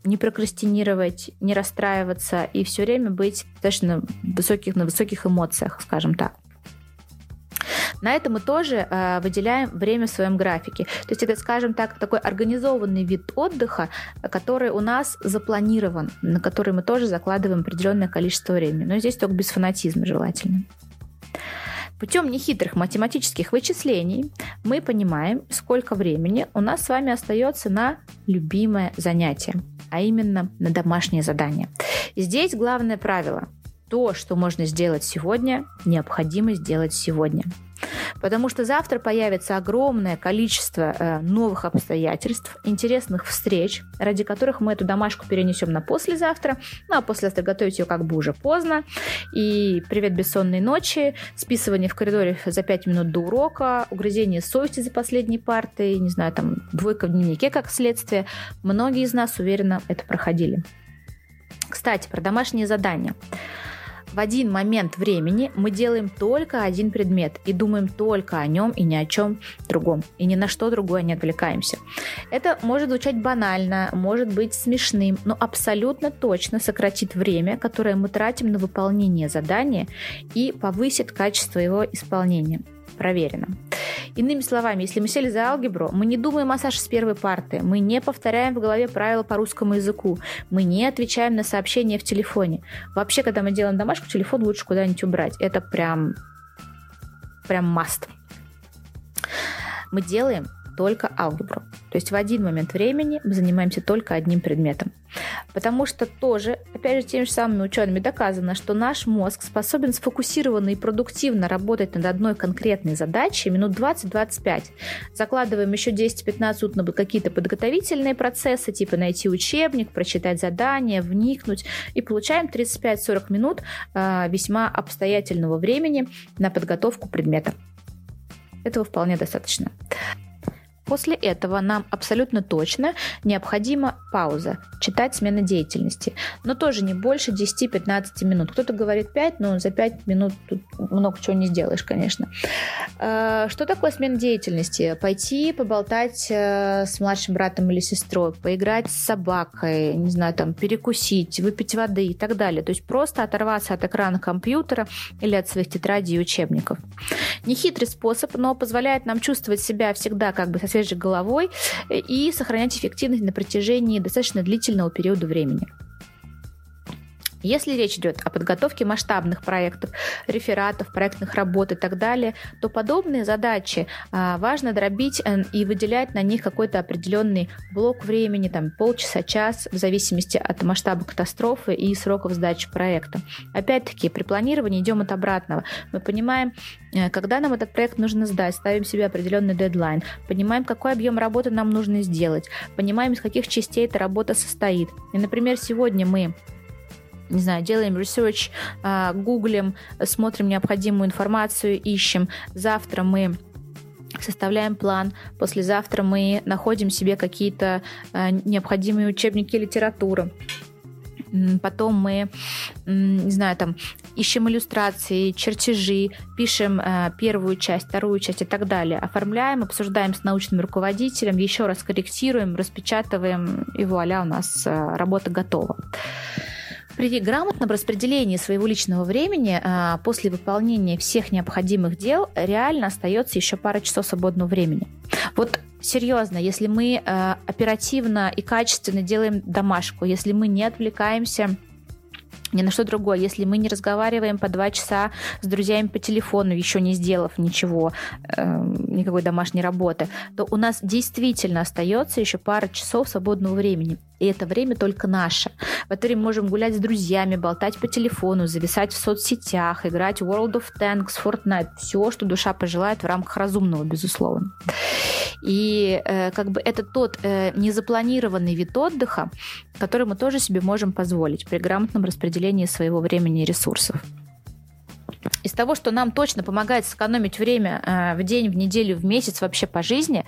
S6: не прокрастинировать, не расстраиваться и все время быть достаточно высоких, на высоких эмоциях, скажем так. На это мы тоже э, выделяем время в своем графике. То есть это, скажем так, такой организованный вид отдыха, который у нас запланирован, на который мы тоже закладываем определенное количество времени. Но здесь только без фанатизма желательно. Путем нехитрых математических вычислений мы понимаем, сколько времени у нас с вами остается на любимое занятие а именно на домашнее задание. Здесь главное правило. То, что можно сделать сегодня, необходимо сделать сегодня. Потому что завтра появится огромное количество э, новых обстоятельств, интересных встреч, ради которых мы эту домашку перенесем на послезавтра. Ну а послезавтра готовить ее как бы уже поздно. И привет бессонной ночи, списывание в коридоре за 5 минут до урока, угрызение совести за последней партой, не знаю, там двойка в дневнике как следствие. Многие из нас уверенно это проходили. Кстати, про домашние задания в один момент времени мы делаем только один предмет и думаем только о нем и ни о чем другом. И ни на что другое не отвлекаемся. Это может звучать банально, может быть смешным, но абсолютно точно сократит время, которое мы тратим на выполнение задания и повысит качество его исполнения проверено. Иными словами, если мы сели за алгебру, мы не думаем о Саше с первой парты, мы не повторяем в голове правила по русскому языку, мы не отвечаем на сообщения в телефоне. Вообще, когда мы делаем домашку, телефон лучше куда-нибудь убрать. Это прям, прям must. Мы делаем только алгебру. То есть в один момент времени мы занимаемся только одним предметом. Потому что тоже, опять же, теми же самыми учеными доказано, что наш мозг способен сфокусированно и продуктивно работать над одной конкретной задачей минут 20-25. Закладываем еще 10-15 минут на какие-то подготовительные процессы, типа найти учебник, прочитать задание, вникнуть, и получаем 35-40 минут э, весьма обстоятельного времени на подготовку предмета. Этого вполне достаточно. После этого нам абсолютно точно необходима пауза, читать смена деятельности. Но тоже не больше 10-15 минут. Кто-то говорит 5, но за 5 минут тут много чего не сделаешь, конечно. Э, что такое смена деятельности? Пойти поболтать э, с младшим братом или сестрой, поиграть с собакой, не знаю, там, перекусить, выпить воды и так далее. То есть просто оторваться от экрана компьютера или от своих тетрадей и учебников. Нехитрый способ, но позволяет нам чувствовать себя всегда как бы со свежей головой и сохранять эффективность на протяжении достаточно длительного периода времени. Если речь идет о подготовке масштабных проектов, рефератов, проектных работ и так далее, то подобные задачи а, важно дробить э, и выделять на них какой-то определенный блок времени, там полчаса, час, в зависимости от масштаба катастрофы и сроков сдачи проекта. Опять-таки, при планировании идем от обратного. Мы понимаем, э, когда нам этот проект нужно сдать, ставим себе определенный дедлайн, понимаем, какой объем работы нам нужно сделать, понимаем, из каких частей эта работа состоит. И, например, сегодня мы не знаю, делаем research, а, гуглим, смотрим необходимую информацию, ищем. Завтра мы составляем план. Послезавтра мы находим себе какие-то а, необходимые учебники литературы. Потом мы, не знаю, там ищем иллюстрации, чертежи, пишем э, первую часть, вторую часть и так далее. Оформляем, обсуждаем с научным руководителем, еще раз корректируем, распечатываем, и вуаля, у нас работа готова. При грамотном распределении своего личного времени а, после выполнения всех необходимых дел реально остается еще пара часов свободного времени. Вот серьезно, если мы а, оперативно и качественно делаем домашку, если мы не отвлекаемся ни на что другое. Если мы не разговариваем по два часа с друзьями по телефону, еще не сделав ничего, э, никакой домашней работы, то у нас действительно остается еще пара часов свободного времени. И это время только наше. В это время можем гулять с друзьями, болтать по телефону, зависать в соцсетях, играть в World of Tanks, Fortnite. Все, что душа пожелает в рамках разумного, безусловно. И э, как бы это тот э, незапланированный вид отдыха, который мы тоже себе можем позволить при грамотном распределении своего времени и ресурсов. Из того, что нам точно помогает сэкономить время э, в день, в неделю, в месяц, вообще по жизни,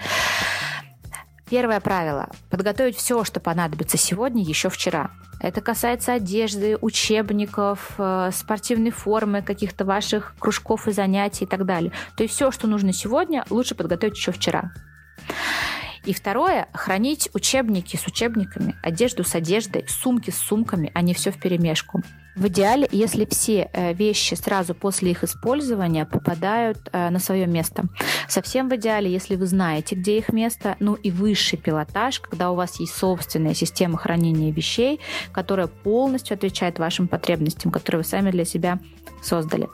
S6: Первое правило – подготовить все, что понадобится сегодня, еще вчера. Это касается одежды, учебников, э, спортивной формы, каких-то ваших кружков и занятий и так далее. То есть все, что нужно сегодня, лучше подготовить еще вчера. И второе, хранить учебники с учебниками, одежду с одеждой, сумки с сумками, а не все в перемешку. В идеале, если все э, вещи сразу после их использования попадают э, на свое место. Совсем в идеале, если вы знаете, где их место, ну и высший пилотаж, когда у вас есть собственная система хранения вещей, которая полностью отвечает вашим потребностям, которые вы сами для себя создали.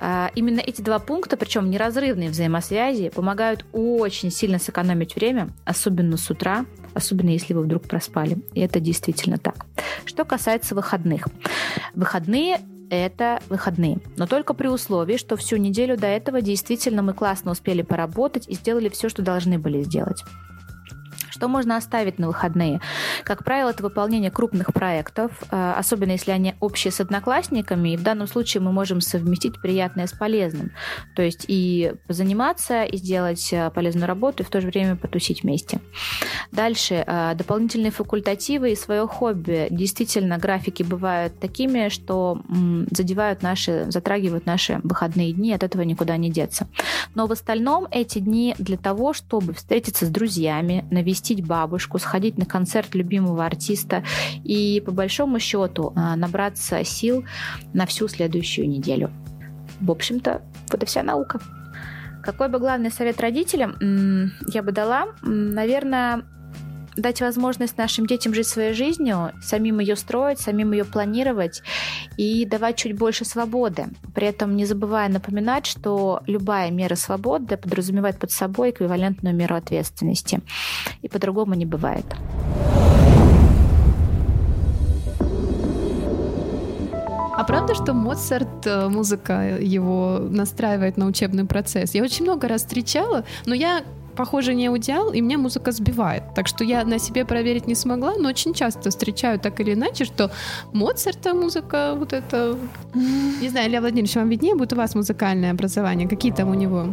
S6: А, именно эти два пункта, причем неразрывные взаимосвязи, помогают очень сильно сэкономить время, особенно с утра, особенно если вы вдруг проспали. И это действительно так. Что касается выходных. Выходные это выходные. Но только при условии, что всю неделю до этого действительно мы классно успели поработать и сделали все, что должны были сделать. Что можно оставить на выходные? Как правило, это выполнение крупных проектов, э, особенно если они общие с одноклассниками. И в данном случае мы можем совместить приятное с полезным. То есть и заниматься, и сделать э, полезную работу, и в то же время потусить вместе. Дальше. Э, дополнительные факультативы и свое хобби. Действительно, графики бывают такими, что задевают наши, затрагивают наши выходные дни, от этого никуда не деться. Но в остальном эти дни для того, чтобы встретиться с друзьями, навести навестить бабушку, сходить на концерт любимого артиста и, по большому счету, а, набраться сил на всю следующую неделю. В общем-то, вот и вся наука. Какой бы главный совет родителям я бы дала? Наверное, дать возможность нашим детям жить своей жизнью, самим ее строить, самим ее планировать и давать чуть больше свободы. При этом не забывая напоминать, что любая мера свободы подразумевает под собой эквивалентную меру ответственности. И по-другому не бывает.
S1: А правда, что Моцарт, э, музыка его настраивает на учебный процесс? Я очень много раз встречала, но я похоже, не аудиал, и меня музыка сбивает. Так что я на себе проверить не смогла, но очень часто встречаю так или иначе, что Моцарта музыка вот это... Не знаю, Илья Владимирович, вам виднее будет у вас музыкальное образование? Какие там у него?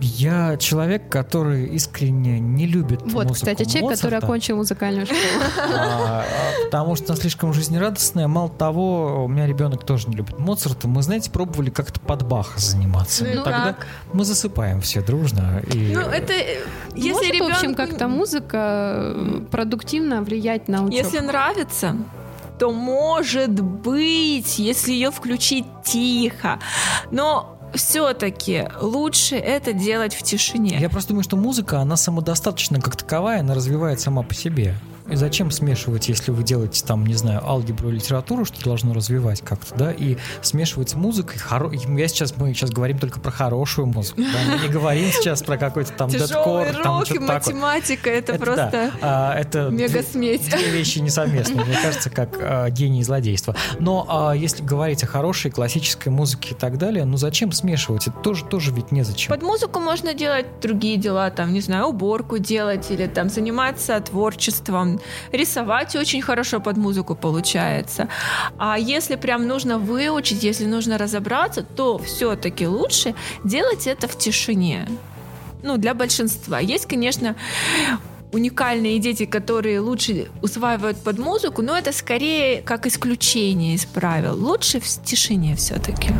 S2: Я человек, который искренне не любит
S1: Вот,
S2: музыку
S1: кстати, человек, который
S2: Моцарта.
S1: окончил музыкальную школу.
S2: А, а, Потому что она слишком жизнерадостная. Мало того, у меня ребенок тоже не любит Моцарта. Мы, знаете, пробовали как-то под Баха заниматься.
S3: Ну
S2: Тогда
S3: как?
S2: мы засыпаем все дружно. И...
S3: Ну, это э, если
S1: Может, в общем, как-то музыка э, продуктивно влиять на учебу?
S3: Если нравится, то может быть, если ее включить тихо. Но все-таки лучше это делать в тишине.
S2: Я просто думаю, что музыка, она самодостаточна как таковая, она развивает сама по себе. И зачем смешивать, если вы делаете там, не знаю, алгебру и литературу, что должно развивать как-то, да, и смешивать с музыкой. Хоро... Я сейчас, мы сейчас говорим только про хорошую музыку, да, мы не говорим сейчас про какой-то там дедкор, там что-то
S3: математика это,
S2: Это
S3: просто
S2: да. А, это
S3: мега сметь.
S2: Две вещи несовместные, мне кажется, как а, гений и злодейство. Но а, если говорить о хорошей классической музыке и так далее, ну зачем смешивать? Это тоже, тоже ведь незачем.
S3: Под музыку можно делать другие дела, там, не знаю, уборку делать или там заниматься творчеством. Рисовать очень хорошо под музыку получается. А если прям нужно выучить, если нужно разобраться, то все-таки лучше делать это в тишине. Ну, для большинства. Есть, конечно, уникальные дети, которые лучше усваивают под музыку, но это скорее как исключение из правил. Лучше в тишине все-таки.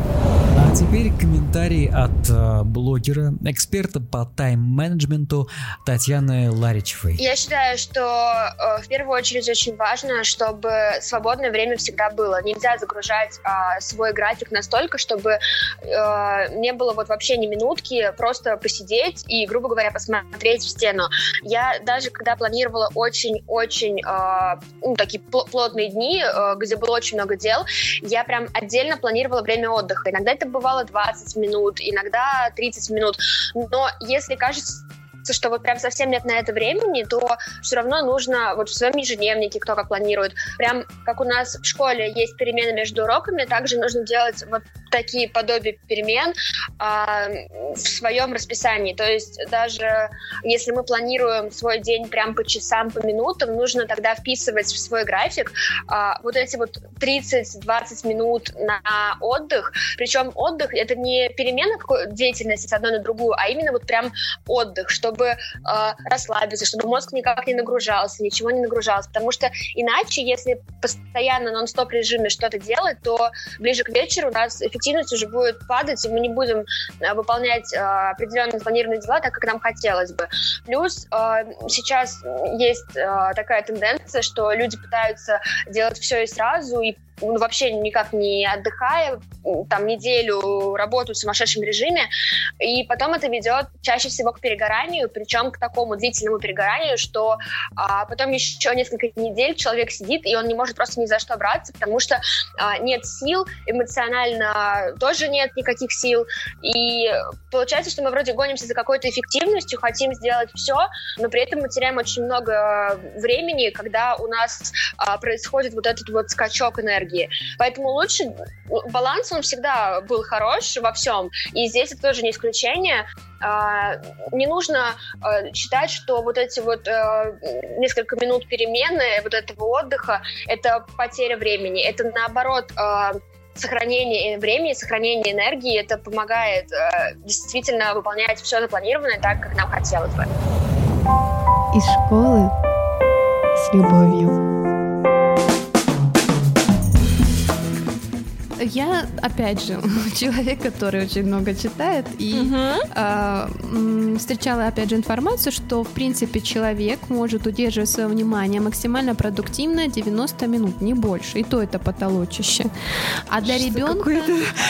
S2: Теперь комментарий от э, блогера, эксперта по тайм-менеджменту Татьяны Ларичевой.
S7: Я считаю, что э, в первую очередь очень важно, чтобы свободное время всегда было. Нельзя загружать а, свой график настолько, чтобы э, не было вот вообще ни минутки просто посидеть и, грубо говоря, посмотреть в стену. Я даже когда планировала очень-очень э, ну, такие пл- плотные дни, э, где было очень много дел, я прям отдельно планировала время отдыха. Иногда это бывало 20 минут, иногда 30 минут. Но если кажется, что вот прям совсем нет на это времени, то все равно нужно вот в своем ежедневнике, кто как планирует, прям как у нас в школе есть перемены между уроками, также нужно делать вот такие подобия перемен а, в своем расписании. То есть даже если мы планируем свой день прям по часам, по минутам, нужно тогда вписывать в свой график а, вот эти вот 30-20 минут на отдых. Причем отдых — это не перемена какой деятельности с одной на другую, а именно вот прям отдых, чтобы э, расслабиться, чтобы мозг никак не нагружался, ничего не нагружался. Потому что иначе, если постоянно нон-стоп режиме что-то делать, то ближе к вечеру у нас эффективность уже будет падать, и мы не будем э, выполнять э, определенные запланированные дела так, как нам хотелось бы. Плюс э, сейчас есть э, такая тенденция, что люди пытаются делать все и сразу, и вообще никак не отдыхая, там неделю работают в сумасшедшем режиме, и потом это ведет чаще всего к перегоранию, причем к такому длительному перегоранию, что а, потом еще несколько недель человек сидит, и он не может просто ни за что браться, потому что а, нет сил, эмоционально тоже нет никаких сил, и получается, что мы вроде гонимся за какой-то эффективностью, хотим сделать все, но при этом мы теряем очень много времени, когда у нас а, происходит вот этот вот скачок энергии. Поэтому лучше баланс, он всегда был хорош во всем, и здесь это тоже не исключение. А, не нужно а, считать, что вот эти вот а, несколько минут перемены, вот этого отдыха, это потеря времени. Это наоборот сохранение времени, сохранение энергии, это помогает действительно выполнять все запланированное так, как нам хотелось бы.
S1: Из школы с любовью. Я, опять же, человек, который очень много читает, и а, м, встречала, опять же, информацию, что, в принципе, человек может удерживать свое внимание максимально продуктивно 90 минут, не больше. И то это потолочище. А для
S3: Что
S1: ребенка...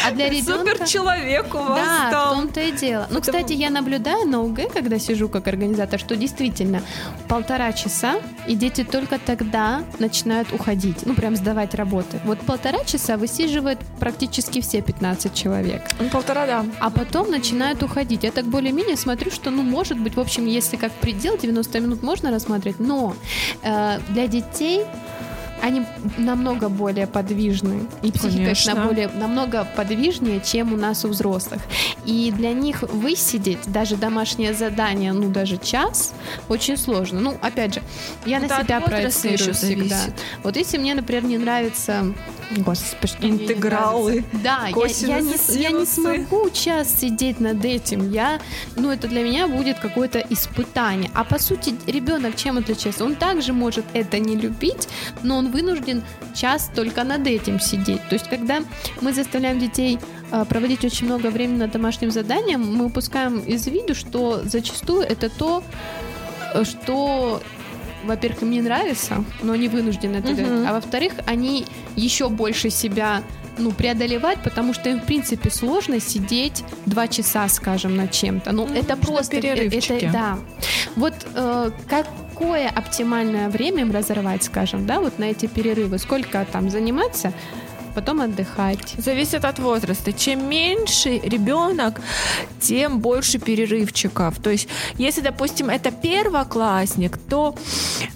S1: А для ребенка...
S3: Супер человек у вас
S1: Да, в
S3: там.
S1: том-то и дело. Ну,
S3: Это-
S1: кстати, я наблюдаю на УГ, когда сижу как организатор, что действительно полтора часа, и дети только тогда начинают уходить, ну, прям сдавать работы. Вот полтора часа высиживают практически все 15 человек,
S3: Ну, Полтора, да.
S1: а потом начинают уходить. Я так более-менее смотрю, что, ну, может быть, в общем, если как предел 90 минут можно рассматривать, но э, для детей они намного более подвижны. И психика
S3: Конечно.
S1: на более, намного подвижнее, чем у нас у взрослых. И для них высидеть даже домашнее задание, ну, даже час, очень сложно. Ну, опять же, я
S3: Это
S1: на себя проецирую всегда. Вот если мне, например, не нравится... Господи,
S3: Интегралы.
S1: Да, я, я не,
S3: косинусы,
S1: я не смогу час сидеть над этим. Я, ну, это для меня будет какое-то испытание. А по сути, ребенок чем отличается? Он также может это не любить, но он вынужден час только над этим сидеть. То есть, когда мы заставляем детей а, проводить очень много времени над домашним заданием, мы упускаем из виду, что зачастую это то, э, что во-первых, им не нравится, но они вынуждены это
S3: Мгм.
S1: делать. А во-вторых, они еще больше себя ну, преодолевать, потому что им, в принципе, сложно сидеть два часа, скажем, над чем-то. Ну,
S3: Ну,
S1: это просто... э,
S3: перерывчики.
S1: Это, да. Вот э, какое оптимальное время им разорвать, скажем, да, вот на эти перерывы? Сколько там заниматься, потом отдыхать?
S3: Зависит от возраста. Чем меньше ребенок, тем больше перерывчиков. То есть, если, допустим, это первоклассник, то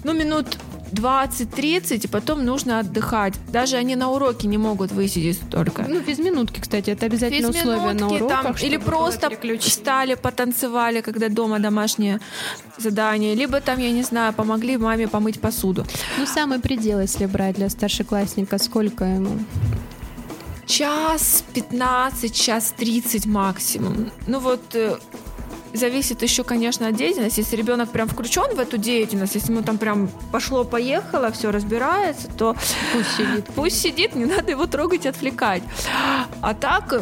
S3: ну, минут 20-30, и потом нужно отдыхать. Даже они на уроке не могут высидеть столько.
S1: Ну, без минутки, кстати, это обязательно условие на уроках.
S3: там, или просто встали, потанцевали, когда дома домашнее задание, либо там, я не знаю, помогли маме помыть посуду.
S1: Ну, самый предел, если брать для старшеклассника, сколько ему?
S3: Час 15, час 30 максимум. Ну вот э, зависит еще, конечно, от деятельности. Если ребенок прям включен в эту деятельность, если ему там прям пошло-поехало, все разбирается, то
S1: Пусть сидит.
S3: пусть сидит, не надо его трогать, отвлекать. А так,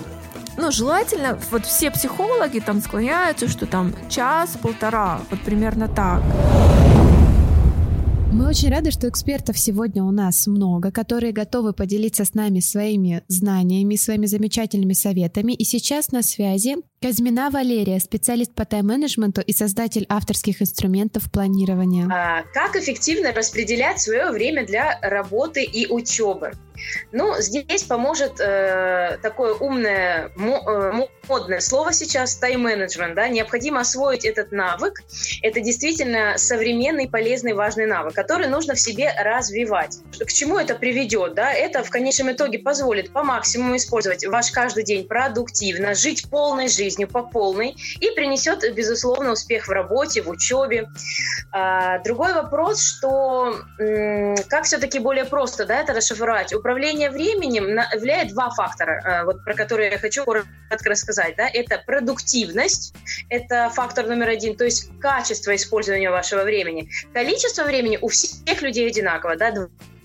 S3: ну, желательно, вот все психологи там склоняются, что там час-полтора, вот примерно так.
S1: Мы очень рады, что экспертов сегодня у нас много, которые готовы поделиться с нами своими знаниями, своими замечательными советами. И сейчас на связи Казьмина Валерия, специалист по тайм-менеджменту и создатель авторских инструментов планирования.
S8: А, Как эффективно распределять свое время для работы и учебы? Ну, здесь поможет э, такое умное, э, модное слово сейчас тайм-менеджмент. Да? Необходимо освоить этот навык. Это действительно современный, полезный, важный навык, который нужно в себе развивать. К чему это приведет? Да? Это в конечном итоге позволит по максимуму использовать ваш каждый день продуктивно, жить полной жизнью по полной и принесет, безусловно, успех в работе, в учебе. А, Другой вопрос, что как все-таки более просто да, это расшифровать? Управление временем влияет два фактора, а, вот, про которые я хочу коротко рассказать. Да? Это продуктивность, это фактор номер один, то есть качество использования вашего времени. Количество времени у всех людей одинаково, да,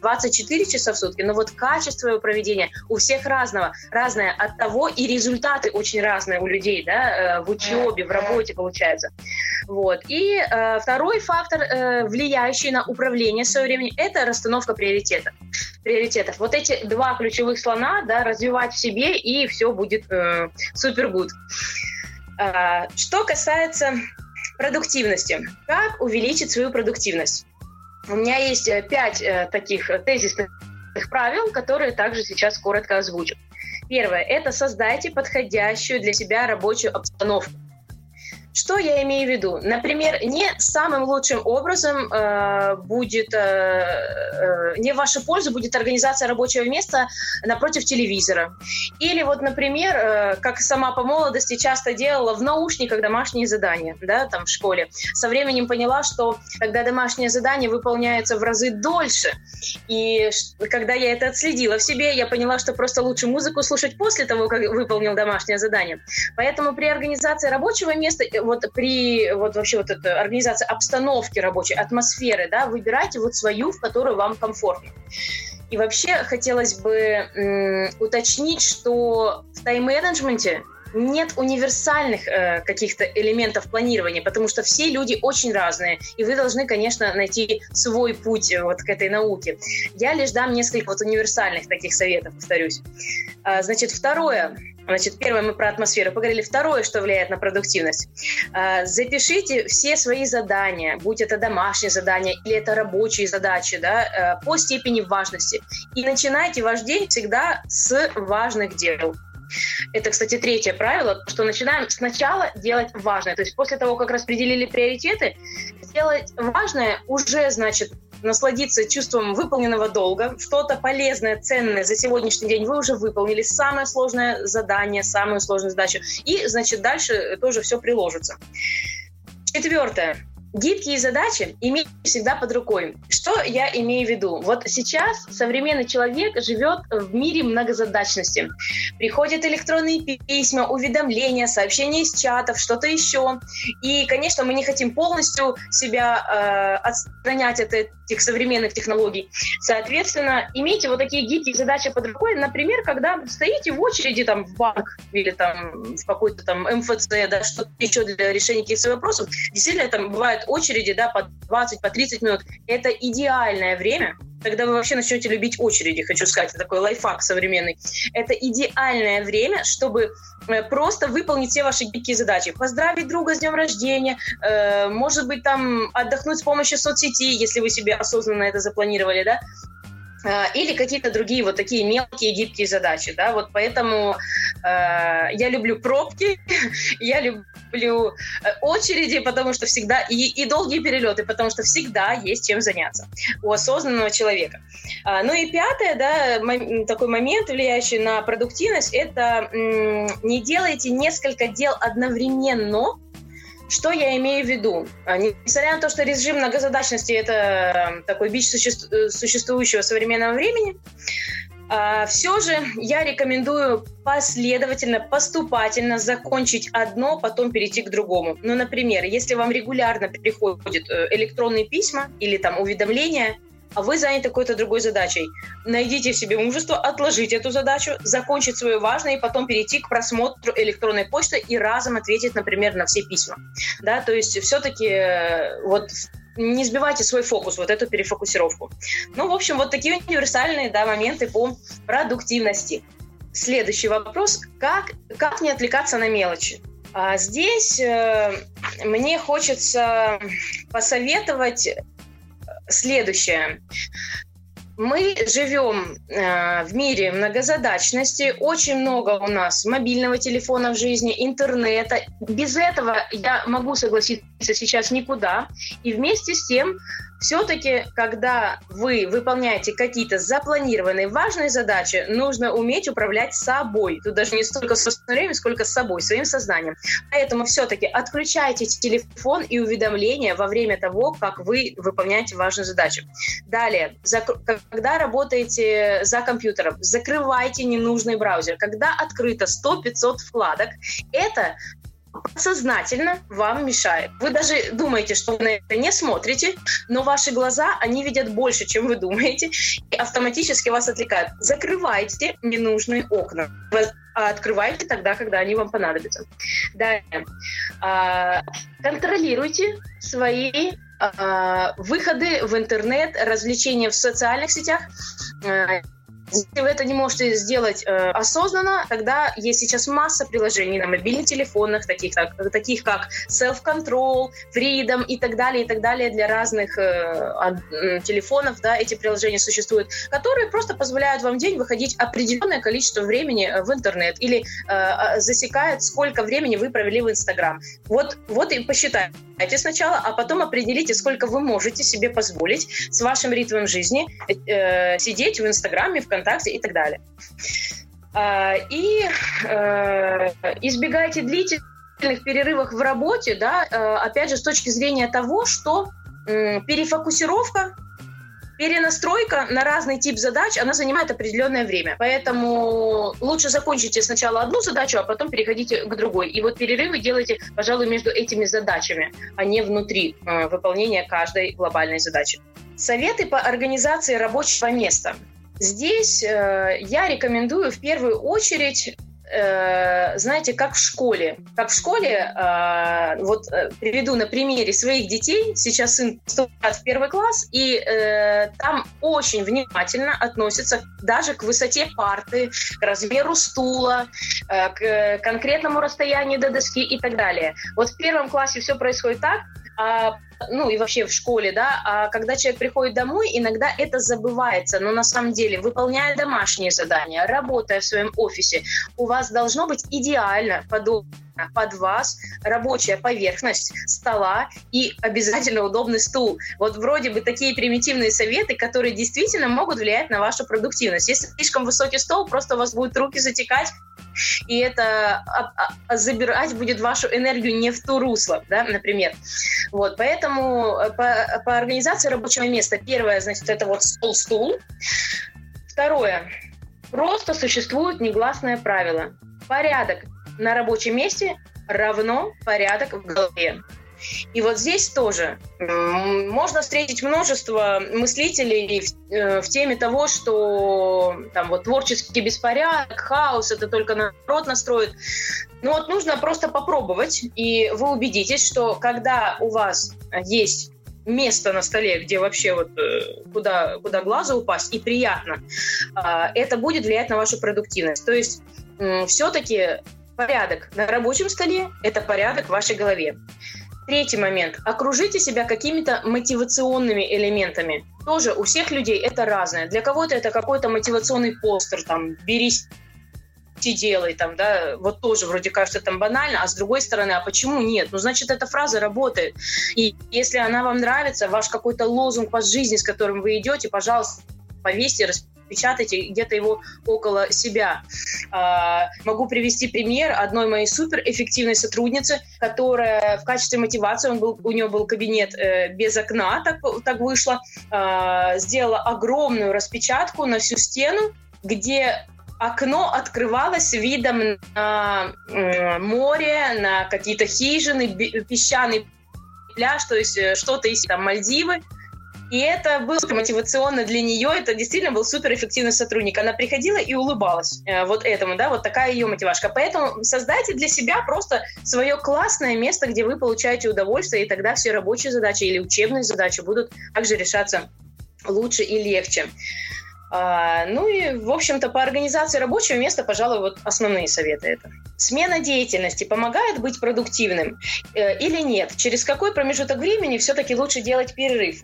S8: 24 часа в сутки, но вот качество его проведения у всех разного, разное от того, и результаты очень разные у людей, да, э, в учебе, в работе получается. Вот. И э, второй фактор, э, влияющий на управление своим временем, это расстановка приоритета, приоритетов. Вот эти два ключевых слона, да, развивать в себе, и все будет э, супер гуд. Э, что касается продуктивности. Как увеличить свою продуктивность? У меня есть э, пять э, таких э, тезисных правил, которые также сейчас коротко озвучу. Первое – это создайте подходящую для себя рабочую обстановку. Что я имею в виду? Например, не самым лучшим образом э, будет, э, э, не в вашу пользу будет организация рабочего места напротив телевизора. Или вот, например, э, как сама по молодости часто делала в наушниках домашние задания, да, там в школе. Со временем поняла, что когда домашнее задание выполняется в разы дольше, и когда я это отследила в себе, я поняла, что просто лучше музыку слушать после того, как выполнил домашнее задание. Поэтому при организации рабочего места, э, вот при вот вообще вот этой организации обстановки рабочей, атмосферы, да, выбирайте вот свою, в которой вам комфортно. И вообще хотелось бы м, уточнить, что в тайм-менеджменте нет универсальных э, каких-то элементов планирования, потому что все люди очень разные, и вы должны, конечно, найти свой путь э, вот к этой науке. Я лишь дам несколько вот универсальных таких советов, повторюсь. А, значит, второе. Значит, первое мы про атмосферу поговорили. Второе, что влияет на продуктивность. А, запишите все свои задания, будь это домашние задания или это рабочие задачи, да, э, по степени важности. И начинайте ваш день всегда с важных дел. Это, кстати, третье правило, что начинаем сначала делать важное. То есть после того, как распределили приоритеты, сделать важное уже, значит, насладиться чувством выполненного долга, что-то полезное, ценное за сегодняшний день вы уже выполнили, самое сложное задание, самую сложную задачу, и, значит, дальше тоже все приложится. Четвертое гибкие задачи иметь всегда под рукой. Что я имею в виду? Вот сейчас современный человек живет в мире многозадачности. Приходят электронные письма, уведомления, сообщения из чатов, что-то еще. И, конечно, мы не хотим полностью себя э, отстранять от этих современных технологий. Соответственно, имейте вот такие гибкие задачи под рукой. Например, когда стоите в очереди там, в банк или там в какой-то там МФЦ, да, что-то еще для решения каких-то вопросов. Действительно, там бывает очереди, да, по 20, по 30 минут. Это идеальное время, когда вы вообще начнете любить очереди, хочу сказать, это такой лайфхак современный. Это идеальное время, чтобы э, просто выполнить все ваши гибкие задачи. Поздравить друга с днем рождения, э, может быть, там отдохнуть с помощью соцсети, если вы себе осознанно это запланировали, да, Э, или какие-то другие вот такие мелкие гибкие задачи, да, вот поэтому э, я люблю пробки, я люблю э, очереди, потому что всегда, и, и долгие перелеты, потому что всегда есть чем заняться у осознанного человека. А, ну и пятое, да, такой момент, влияющий на продуктивность, это не делайте несколько дел одновременно, что я имею в виду? А, несмотря на то, что режим многозадачности – это э, такой бич э, существующего современного времени, все же я рекомендую последовательно, поступательно закончить одно, потом перейти к другому. Ну, например, если вам регулярно приходят э, электронные письма или там уведомления – а вы заняты какой-то другой задачей. Найдите в себе мужество, отложить эту задачу, закончить свое важное и потом перейти к просмотру электронной почты и разом ответить, например, на все письма. Да, то есть все-таки э, вот не сбивайте свой фокус, вот эту перефокусировку. Ну, в общем, вот такие универсальные да, моменты по продуктивности. Следующий вопрос. Как, как не отвлекаться на мелочи? А здесь э, мне хочется посоветовать следующее. Мы живем э, в мире многозадачности, очень много у нас мобильного телефона в жизни, интернета. Без этого я могу согласиться сейчас никуда. И вместе с тем все-таки, когда вы выполняете какие-то запланированные важные задачи, нужно уметь управлять собой. Тут даже не столько собственным временем, сколько с собой, своим сознанием. Поэтому все-таки отключайте телефон и уведомления во время того, как вы выполняете важную задачу. Далее, когда работаете за компьютером, закрывайте ненужный браузер. Когда открыто 100-500 вкладок, это подсознательно вам мешает. Вы даже думаете, что вы на это не смотрите, но ваши глаза, они видят больше, чем вы думаете, и автоматически вас отвлекают. Закрывайте ненужные окна. А открывайте тогда, когда они вам понадобятся. Далее. А, контролируйте свои а, выходы в интернет, развлечения в социальных сетях. Если вы это не можете сделать э, осознанно, тогда есть сейчас масса приложений на мобильных телефонах, таких, так, таких как Self-Control, Freedom и так далее, и так далее для разных э, телефонов, да, эти приложения существуют, которые просто позволяют вам в день выходить определенное количество времени э, в интернет или э, а, засекают, сколько времени вы провели в Инстаграм. Вот, вот и посчитайте сначала, а потом определите, сколько вы можете себе позволить с вашим ритмом жизни э, сидеть в Инстаграме, в ВКонтакте и так далее. А, и э, избегайте длительных перерывов в работе, да, э, опять же, с точки зрения того, что перефокусировка перенастройка на разный тип задач, она занимает определенное время. Поэтому лучше закончите сначала одну задачу, а потом переходите к другой. И вот перерывы делайте, пожалуй, между этими задачами, а не внутри э, выполнения каждой глобальной задачи. Советы по организации рабочего места. Здесь э, я рекомендую в первую очередь э, знаете, как в школе. Как в школе, э, вот э, приведу на примере своих детей. Сейчас сын поступает в первый класс, и там очень внимательно относятся даже к высоте парты, к размеру стула, к конкретному расстоянию до доски и так далее. Вот в первом классе все происходит так, а, ну и вообще в школе, да, а когда человек приходит домой, иногда это забывается, но на самом деле, выполняя домашние задания, работая в своем офисе, у вас должно быть идеально подобное под вас рабочая поверхность стола и обязательно удобный стул. Вот вроде бы такие примитивные советы, которые действительно могут влиять на вашу продуктивность. Если слишком высокий стол, просто у вас будут руки затекать, и это а, а, забирать будет вашу энергию не в ту русло, да, например. Вот, поэтому э, по, по организации рабочего места первое, значит, это вот стол-стул. Второе, просто существует негласное правило. Порядок на рабочем месте равно порядок в голове. И вот здесь тоже можно встретить множество мыслителей в, э, в теме того, что там вот творческий беспорядок, хаос, это только народ настроит. Но вот нужно просто попробовать, и вы убедитесь, что когда у вас есть место на столе, где вообще вот э, куда, куда глазу упасть, и приятно, а, это будет влиять на вашу продуктивность. То есть все-таки порядок на рабочем столе – это порядок в вашей голове. Третий момент. Окружите себя какими-то мотивационными элементами. Тоже у всех людей это разное. Для кого-то это какой-то мотивационный постер, там, берись и делай, там, да, вот тоже вроде кажется там банально, а с другой стороны, а почему нет? Ну, значит, эта фраза работает. И если она вам нравится, ваш какой-то лозунг по жизни, с которым вы идете, пожалуйста, повесьте, печатайте где-то его около себя. А, могу привести пример одной моей суперэффективной сотрудницы, которая в качестве мотивации, он был, у нее был кабинет э, без окна, так, так вышло, а, сделала огромную распечатку на всю стену, где окно открывалось видом на море, на какие-то хижины, песчаный пляж, то есть э, что-то из там Мальдивы. И это было мотивационно для нее, это действительно был суперэффективный сотрудник. Она приходила и улыбалась э, вот этому, да, вот такая ее мотивашка. Поэтому создайте для себя просто свое классное место, где вы получаете удовольствие, и тогда все рабочие задачи или учебные задачи будут также решаться лучше и легче. А, ну и, в общем-то, по организации рабочего места, пожалуй, вот основные советы это. Смена деятельности помогает быть продуктивным э, или нет? Через какой промежуток времени все-таки лучше делать перерыв?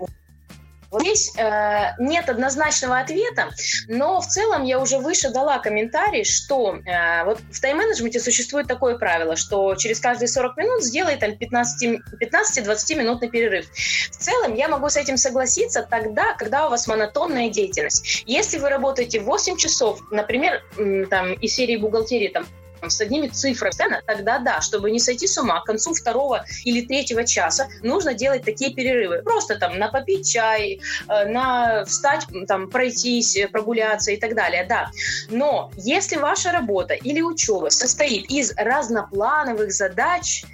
S8: Вот здесь э, нет однозначного ответа, но в целом я уже выше дала комментарий, что э, вот в тайм-менеджменте существует такое правило, что через каждые 40 минут сделай там 15-20 минутный перерыв. В целом я могу с этим согласиться тогда, когда у вас монотонная деятельность. Если вы работаете 8 часов, например, там из серии бухгалтерии там с одними цифрами, тогда да, чтобы не сойти с ума, к концу второго или третьего часа нужно делать такие перерывы. Просто там на попить чай, э, на встать, там, пройтись, э, прогуляться и так далее, да. Но если ваша работа или учеба состоит из разноплановых задач,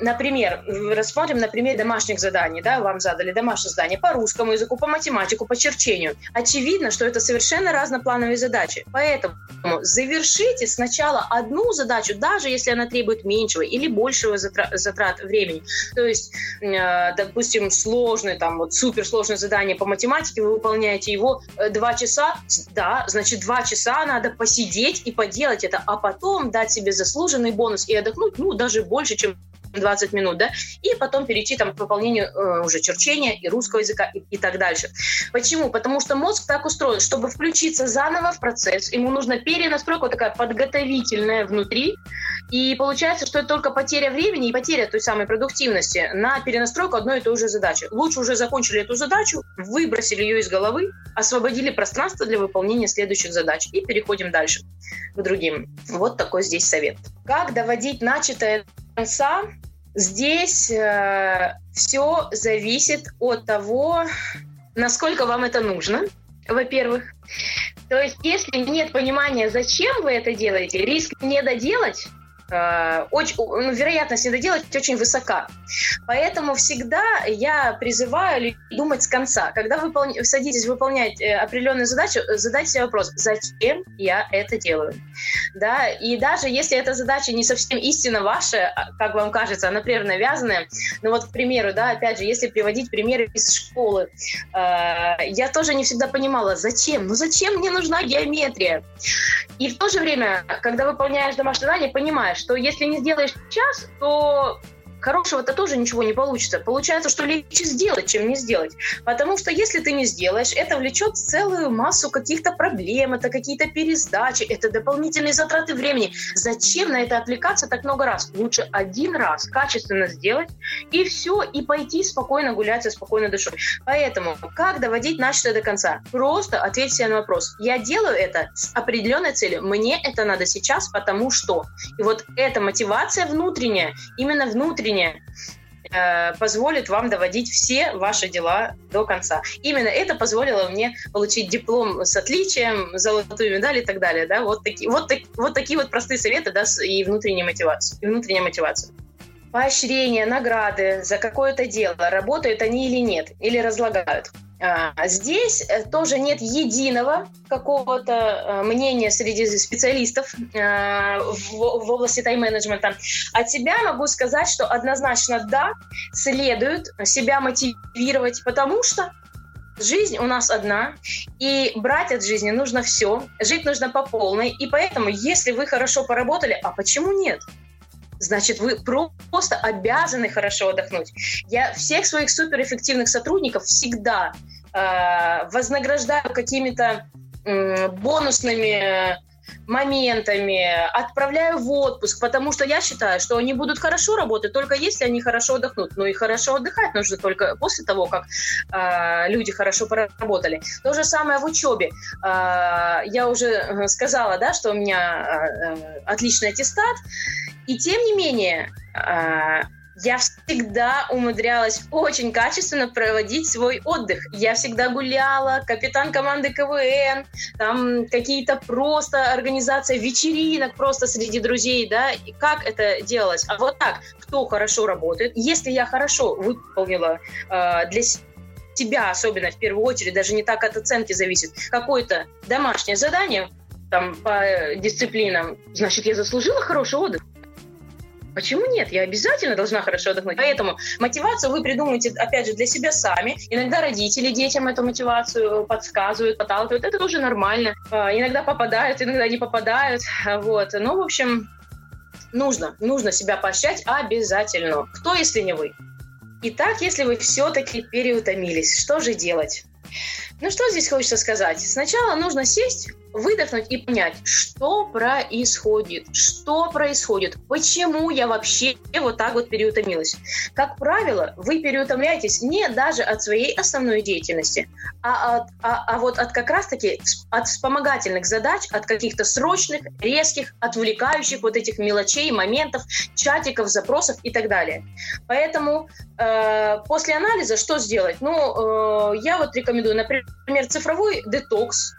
S8: Например, рассмотрим на примере домашних заданий. Да, вам задали домашнее задание по русскому языку, по математику, по черчению. Очевидно, что это совершенно разноплановые задачи. Поэтому завершите сначала одну задачу, даже если она требует меньшего или большего затрат, времени. То есть, э, допустим, сложное, там, вот суперсложное задание по математике, вы выполняете его э, два часа, да, значит, два часа надо посидеть и поделать это, а потом дать себе заслуженный бонус и отдохнуть, ну, даже больше, чем 20 минут, да, и потом перейти там к выполнению э, уже черчения и русского языка и, и так дальше. Почему? Потому что мозг так устроен, чтобы включиться заново в процесс, ему нужна перенастройка вот такая подготовительная внутри, и получается, что это только потеря времени и потеря той самой продуктивности на перенастройку одной и той же задачи. Лучше уже закончили эту задачу, выбросили ее из головы, освободили пространство для выполнения следующих задач и переходим дальше к другим. Вот такой здесь совет. Как доводить начатое конца? Здесь э, все зависит от того, насколько вам это нужно, во-первых. То есть, если нет понимания, зачем вы это делаете, риск не доделать очень, ну, вероятность не доделать очень высока. Поэтому всегда я призываю думать с конца. Когда вы выпол... садитесь выполнять э, определенную задачу, задайте себе вопрос, зачем я это делаю? Да? И даже если эта задача не совсем истинно ваша, а, как вам кажется, она, например, навязанная, ну вот, к примеру, да, опять же, если приводить примеры из школы, э, я тоже не всегда понимала, зачем? Ну зачем мне нужна геометрия? И в то же время, когда выполняешь домашнее задание, понимаешь, что если не сделаешь сейчас, то хорошего-то тоже ничего не получится. Получается, что легче сделать, чем не сделать. Потому что если ты не сделаешь, это влечет целую массу каких-то проблем, это какие-то пересдачи, это дополнительные затраты времени. Зачем на это отвлекаться так много раз? Лучше один раз качественно сделать, и все, и пойти спокойно гулять со спокойной душой. Поэтому, как доводить начатое до конца? Просто ответь себе на вопрос. Я делаю это с определенной целью. Мне это надо сейчас, потому что. И вот эта мотивация внутренняя, именно внутренняя, э, позволит вам доводить все ваши дела до конца. Именно это позволило мне получить диплом с отличием, золотую медаль и так далее. Да? Вот, такие, вот, так, вот такие вот простые советы да, и внутренняя мотивация. И внутренняя мотивация поощрения, награды за какое-то дело, работают они или нет, или разлагают. А, здесь э, тоже нет единого какого-то э, мнения среди специалистов э, в области тайм-менеджмента. От себя могу сказать, что однозначно да, следует себя мотивировать, потому что Жизнь у нас одна, и брать от жизни нужно все, жить нужно по полной, и поэтому, если вы хорошо поработали, а почему нет? Значит, вы просто обязаны хорошо отдохнуть. Я всех своих суперэффективных сотрудников всегда э, вознаграждаю какими-то э, бонусными моментами, отправляю в отпуск, потому что я считаю, что они будут хорошо работать только если они хорошо отдохнут. Ну и хорошо отдыхать нужно только после того, как э, люди хорошо поработали. То же самое в учебе. Э, я уже сказала, да, что у меня э, отличный аттестат, и тем не менее, а, я всегда умудрялась очень качественно проводить свой отдых. Я всегда гуляла, капитан команды КВН, там какие-то просто организация вечеринок просто среди друзей, да, и как это делалось? А вот так, кто хорошо работает, если я хорошо выполнила э, для себя, особенно в первую очередь, даже не так от оценки зависит, какое-то домашнее задание, там, по дисциплинам, значит, я заслужила хороший отдых. Почему нет? Я обязательно должна хорошо отдохнуть. Поэтому мотивацию вы придумаете, опять же, для себя сами. Иногда родители детям эту мотивацию подсказывают, подталкивают. Это тоже нормально. А, иногда попадают, иногда не попадают. Вот. Ну, в общем, нужно, нужно себя поощрять обязательно. Кто, если не вы? Итак, если вы все-таки переутомились, что же делать? Ну что здесь хочется сказать? Сначала нужно сесть, выдохнуть и понять, что происходит, что происходит, почему я вообще вот так вот переутомилась. Как правило, вы переутомляетесь не даже от своей основной деятельности, а, от, а, а вот от как раз-таки от вспомогательных задач, от каких-то срочных, резких, отвлекающих вот этих мелочей, моментов, чатиков, запросов и так далее. Поэтому э, после анализа что сделать? Ну, э, я вот рекомендую, например, цифровой детокс,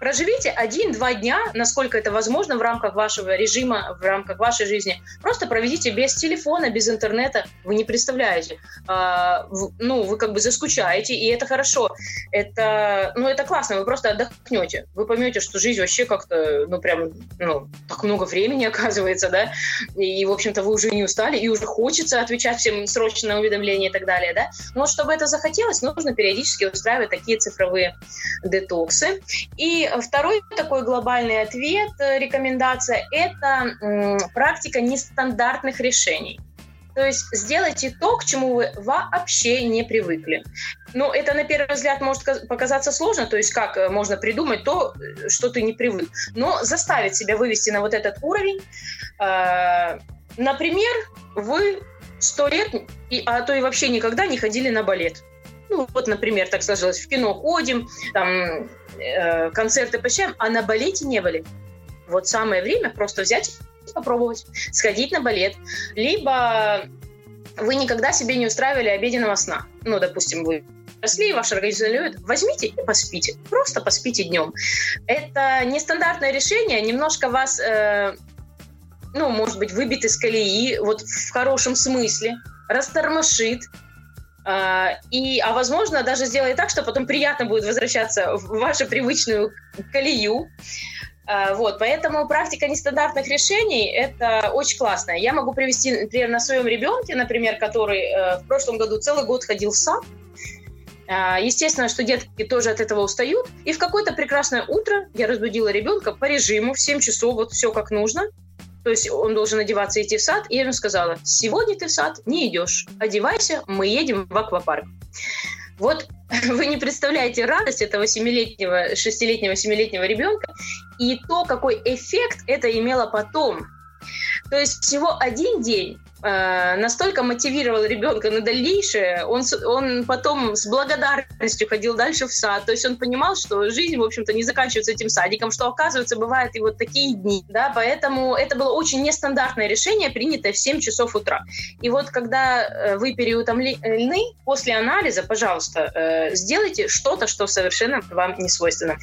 S8: Проживите один-два дня, насколько это возможно в рамках вашего режима, в рамках вашей жизни. Просто проведите без телефона, без интернета. Вы не представляете. А, ну, вы как бы заскучаете, и это хорошо. Это, ну, это классно, вы просто отдохнете. Вы поймете, что жизнь вообще как-то, ну, прям, ну, так много времени оказывается, да, и, в общем-то, вы уже не устали, и уже хочется отвечать всем срочно на уведомления и так далее, да. Но чтобы это захотелось, нужно периодически устраивать такие цифровые детоксы. И второй такой глобальный ответ, э, рекомендация, это практика нестандартных решений. То есть сделайте то, к чему вы вообще не привыкли. Ну, это на первый взгляд может показаться сложно, то есть как э, можно придумать то, э, что ты не привык. Но заставить себя вывести на вот этот уровень. Например, вы сто лет, а то и вообще никогда не ходили на балет. Ну, вот, например, так сложилось, в кино ходим, там, э, концерты посещаем, а на балете не были. Вот самое время просто взять и попробовать, сходить на балет. Либо вы никогда себе не устраивали обеденного сна. Ну, допустим, вы росли, ваш организм любит, возьмите и поспите. Просто поспите днем. Это нестандартное решение, немножко вас, э, ну, может быть, выбит из колеи, вот в хорошем смысле, растормошит, и, а возможно, даже сделает так, что потом приятно будет возвращаться в вашу привычную колею. А, вот, поэтому практика нестандартных решений – это очень классно. Я могу привести, например, на своем ребенке, например, который э, в прошлом году целый год ходил в сад. А, естественно, что детки тоже от этого устают. И в какое-то прекрасное утро я разбудила ребенка по режиму в 7 часов, вот все как нужно – то есть он должен одеваться и идти в сад, и я ему сказала, сегодня ты в сад не идешь, одевайся, мы едем в аквапарк. Вот вы не представляете радость этого семилетнего, шестилетнего, семилетнего ребенка и то, какой эффект это имело потом. То есть всего один день настолько мотивировал ребенка на дальнейшее, он, он потом с благодарностью ходил дальше в сад. То есть он понимал, что жизнь, в общем-то, не заканчивается этим садиком, что, оказывается, бывают и вот такие дни. Да? Поэтому это было очень нестандартное решение, принятое в 7 часов утра. И вот когда э, вы переутомлены, после анализа, пожалуйста, э, сделайте что-то, что совершенно вам не свойственно.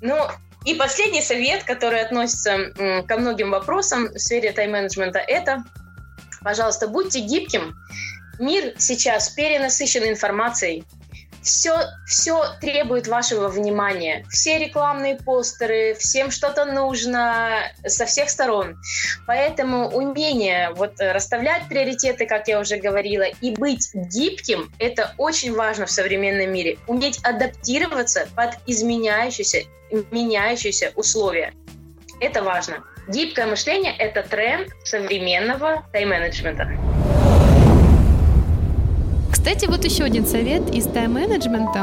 S8: Ну, и последний совет, который относится ко многим вопросам в сфере тайм-менеджмента, это Пожалуйста, будьте гибким. Мир сейчас перенасыщен информацией. Все, все требует вашего внимания. Все рекламные постеры, всем что-то нужно со всех сторон. Поэтому умение вот расставлять приоритеты, как я уже говорила, и быть гибким, это очень важно в современном мире. Уметь адаптироваться под изменяющиеся, меняющиеся условия. Это важно. Гибкое мышление – это тренд современного тайм-менеджмента.
S1: Кстати, вот еще один совет из тайм-менеджмента.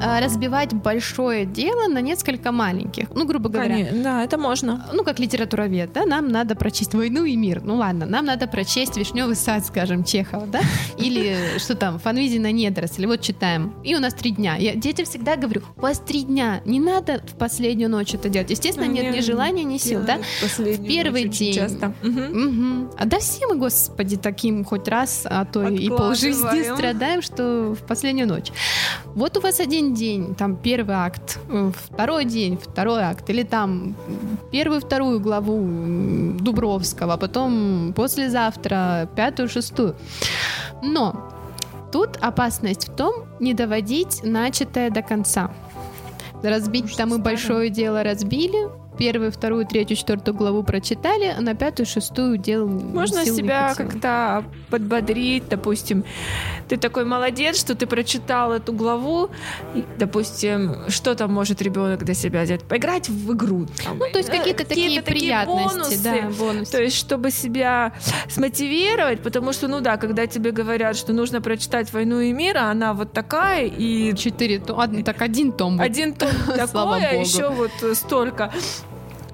S1: А, разбивать большое дело на несколько маленьких. Ну, грубо говоря.
S3: Конечно, да, это можно.
S1: Ну, как литературовед, да, нам надо прочесть «Войну и мир». Ну, ладно, нам надо прочесть «Вишневый сад», скажем, Чехова, да? Или что там, «Фанвизина недоросли». Вот читаем. И у нас три дня. Я детям всегда говорю, у вас три дня, не надо в последнюю ночь это делать. Естественно,
S3: Ну,
S1: нет
S3: не
S1: ни желания, ни сил, да? В первый день.
S3: Часто.
S1: А да все мы, господи, таким хоть раз, а то и полжизни
S3: Откладываем.
S1: Страдаем, что в последнюю ночь. Вот у вас один день, там первый акт, второй день, второй акт, или там первую, вторую главу Дубровского, потом послезавтра пятую, шестую. Но тут опасность в том, не доводить начатое до конца. Разбить
S3: Потому
S1: там и большое дело разбили, первую, вторую, третью, четвертую главу прочитали, а на пятую, шестую дел
S3: Можно себя как-то подбодрить, допустим, ты такой молодец, что ты прочитал эту главу, допустим, что там может ребенок для себя взять? Поиграть в игру. там,
S1: Ну, то есть
S3: э,
S1: какие-то такие приятности,
S3: бонусы.
S1: да, бонусы.
S3: То есть, чтобы себя смотивировать, потому что, ну да, когда тебе говорят, что нужно прочитать «Войну и мир», а она вот такая, и
S1: Четыре, ладно, так один том.
S3: один том такой, а еще вот столько.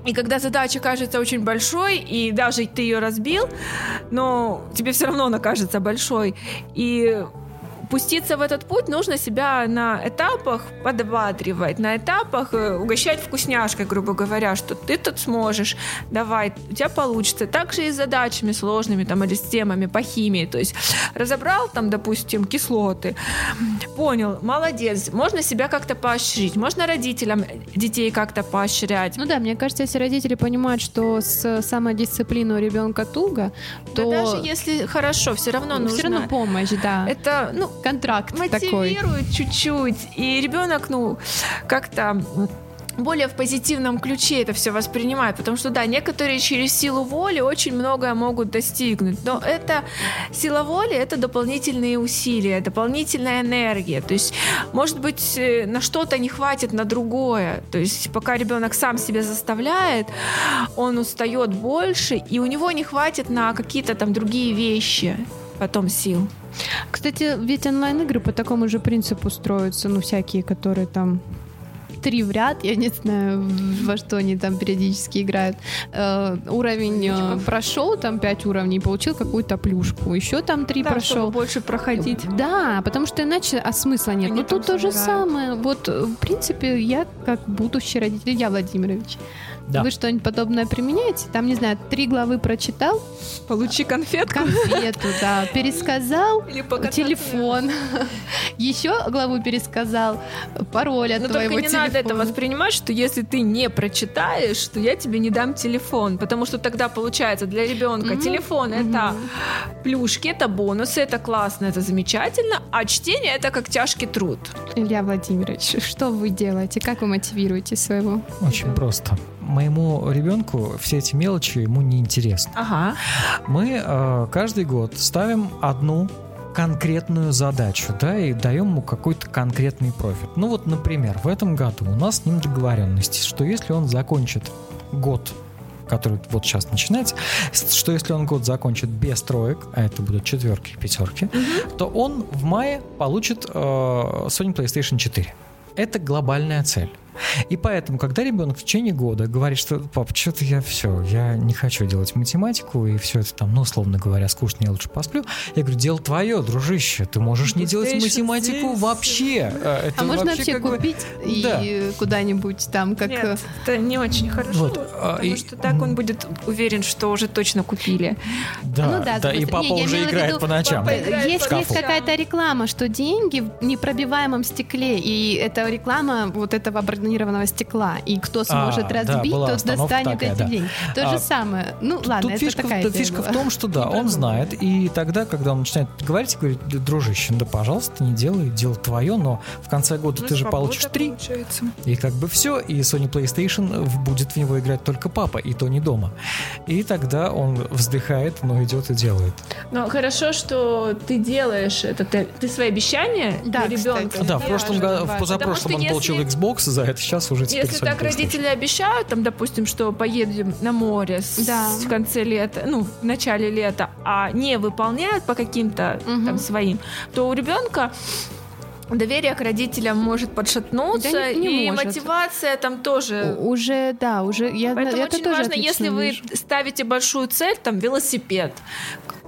S3: И когда задача кажется очень большой, и даже ты ее разбил, но тебе все равно она кажется большой, и пуститься в этот путь нужно себя на этапах подбадривать, на этапах э, угощать вкусняшкой, грубо говоря, что ты тут сможешь, давай, у тебя получится. Также и с задачами сложными там или с темами по химии, то есть разобрал там, допустим, кислоты, понял, молодец, можно себя как-то поощрить, можно родителям детей как-то поощрять.
S1: Ну да, мне кажется, если родители понимают, что с самодисциплиной у ребенка туго,
S3: Да
S1: то
S3: даже если хорошо, все равно нужно.
S1: все равно помощь, да.
S3: Это, ну,
S1: контракт такой.
S3: мотивирует чуть-чуть. И ребенок, ну, как-то более в позитивном ключе это все воспринимает, потому что, да, некоторые через силу воли очень многое могут достигнуть, но это сила воли, это дополнительные усилия, дополнительная энергия, то есть, может быть, э, на что-то не хватит на другое, то есть, пока ребенок сам себя заставляет, он устает больше, и у него не хватит на какие-то там другие вещи потом сил.
S1: Кстати, ведь онлайн-игры по такому же принципу строятся, ну, всякие, которые там три в ряд, я не знаю, во что они там периодически играют. Э, уровень э, прошел, там пять уровней, получил какую-то плюшку. Еще там три
S3: Да, чтобы
S1: прошел.
S3: больше проходить.
S1: Да, потому что иначе а смысла нет.
S3: Они
S1: Но тут
S3: там
S1: то же
S3: собирают.
S1: самое. Вот, э, в принципе, я как будущий родитель, Илья Владимирович,
S2: Да.
S1: вы что-нибудь подобное применяете? Там, не знаю, три главы прочитал,
S3: Получи конфетку.
S1: конфету, да, пересказал,
S3: Или
S1: телефон, еще главу пересказал, пароль от
S3: Но
S1: твоего
S3: только не
S1: телефона.
S3: надо это воспринимать, что если ты не прочитаешь, то я тебе не дам телефон. Потому что тогда получается для ребенка
S1: Мгм.
S3: телефон это плюшки, это бонусы, это классно, это замечательно, а чтение это как тяжкий труд.
S1: Илья Владимирович, что вы делаете? Как вы мотивируете своего?
S2: Очень просто. Моему ребенку все эти мелочи ему не интересны.
S3: Ага.
S2: Мы э, каждый год ставим одну конкретную задачу, да, и даем ему какой-то конкретный профит. Ну вот, например, в этом году у нас с ним договоренность, что если он закончит год который вот сейчас начинается, что если он год закончит без троек, а это будут четверки и пятерки, то он в мае получит э, Sony PlayStation 4. Это глобальная цель. И поэтому, когда ребенок в течение года говорит, что пап, что-то я все, я не хочу делать математику, и все это там, ну, условно говоря, скучно, я лучше посплю, я говорю, дело твое, дружище, ты можешь не делать математику
S3: здесь.
S2: вообще.
S1: А
S2: Это
S1: можно вообще
S2: бы-
S1: купить и
S2: Да.
S1: куда-нибудь там, как...
S3: Нет, это не очень хорошо,
S2: Вот, а,
S3: потому
S2: и-
S3: что так он будет уверен, что уже точно купили.
S2: Да,
S1: Ну да,
S2: да, и папа.
S1: Не,
S2: уже играет
S1: виду,
S2: по ночам.
S3: папа играет
S1: Есть,
S3: по
S1: есть какая-то реклама, что деньги в непробиваемом стекле, и это реклама вот этого бронированного стекла, и кто сможет
S2: А, да,
S1: разбить,
S2: была
S1: тот достанет
S2: такая,
S1: эти
S2: да.
S1: деньги. То
S2: А,
S1: же самое. Ну ладно,
S2: Тут
S1: это
S2: фишка,
S1: такая
S2: тут фишка в
S1: была.
S2: том, что да,
S1: Не
S2: он знает, и тогда, когда он начинает говорить, говорит, «Да, дружище, ну да, пожалуйста, не делай, дело твое, но в конце года
S3: Ну,
S2: ты же получишь три,
S3: получается.
S2: и как бы все, и Sony PlayStation в- будет в него играть только папа, и то не дома. И тогда он вздыхает, но идет и делает.
S3: Но хорошо, что ты делаешь это, ты, ты свои обещания
S1: Да,
S3: для
S1: кстати.
S3: ребенка.
S2: да, в прошлом году, в позапрошлом он
S3: что
S2: получил
S3: если-
S2: Xbox за это, сейчас уже теперь
S3: Если так родители обещают, там, допустим, что поедем на море с-
S1: Да.
S3: в конце лета, ну, в начале лета, а не выполняют по каким-то
S1: Мгм.
S3: там своим, то у ребенка доверие к родителям может подшатнуться,
S1: Да не- не
S3: и
S1: может.
S3: мотивация там тоже.
S1: У- Уже, да, уже я
S3: Поэтому
S1: это
S3: очень
S1: тоже
S3: важно, если вы
S1: вижу.
S3: ставите большую цель, там велосипед,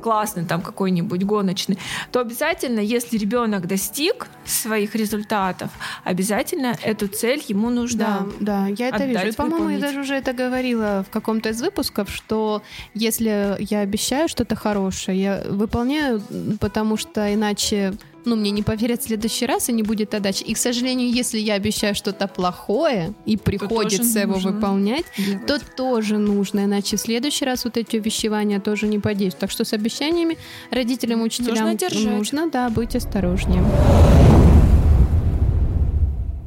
S3: классный там какой-нибудь гоночный, то обязательно, если ребенок достиг своих результатов, обязательно эту цель ему нужно
S1: Да, да, я это вижу. И, по-моему, я даже уже это говорила в каком-то из выпусков, что если я обещаю что-то хорошее, я выполняю, потому что иначе ну, мне не поверят в следующий раз и не будет отдачи. И, к сожалению, если я обещаю что-то плохое и приходится его
S3: нужно
S1: выполнять,
S3: делать.
S1: то тоже нужно, иначе в следующий раз вот эти увещевания тоже не подействуют. Так что с обещаниями родителям, учителям
S3: держать.
S1: нужно, да, быть осторожнее.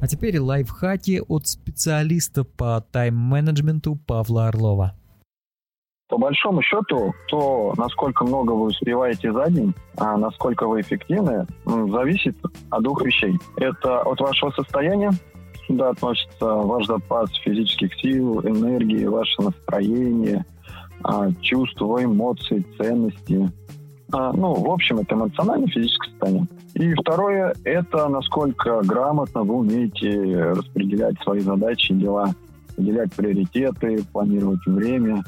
S2: А теперь лайфхаки от специалиста по тайм-менеджменту Павла Орлова.
S9: По большому счету, то, насколько много вы успеваете за день, а насколько вы эффективны, зависит от двух вещей. Это от вашего состояния, сюда относится ваш запас физических сил, энергии, ваше настроение, а, чувства, эмоции, ценности. А, Ну, в общем, это эмоциональное физическое состояние. И второе, это насколько грамотно вы умеете распределять свои задачи дела, выделять приоритеты, планировать время,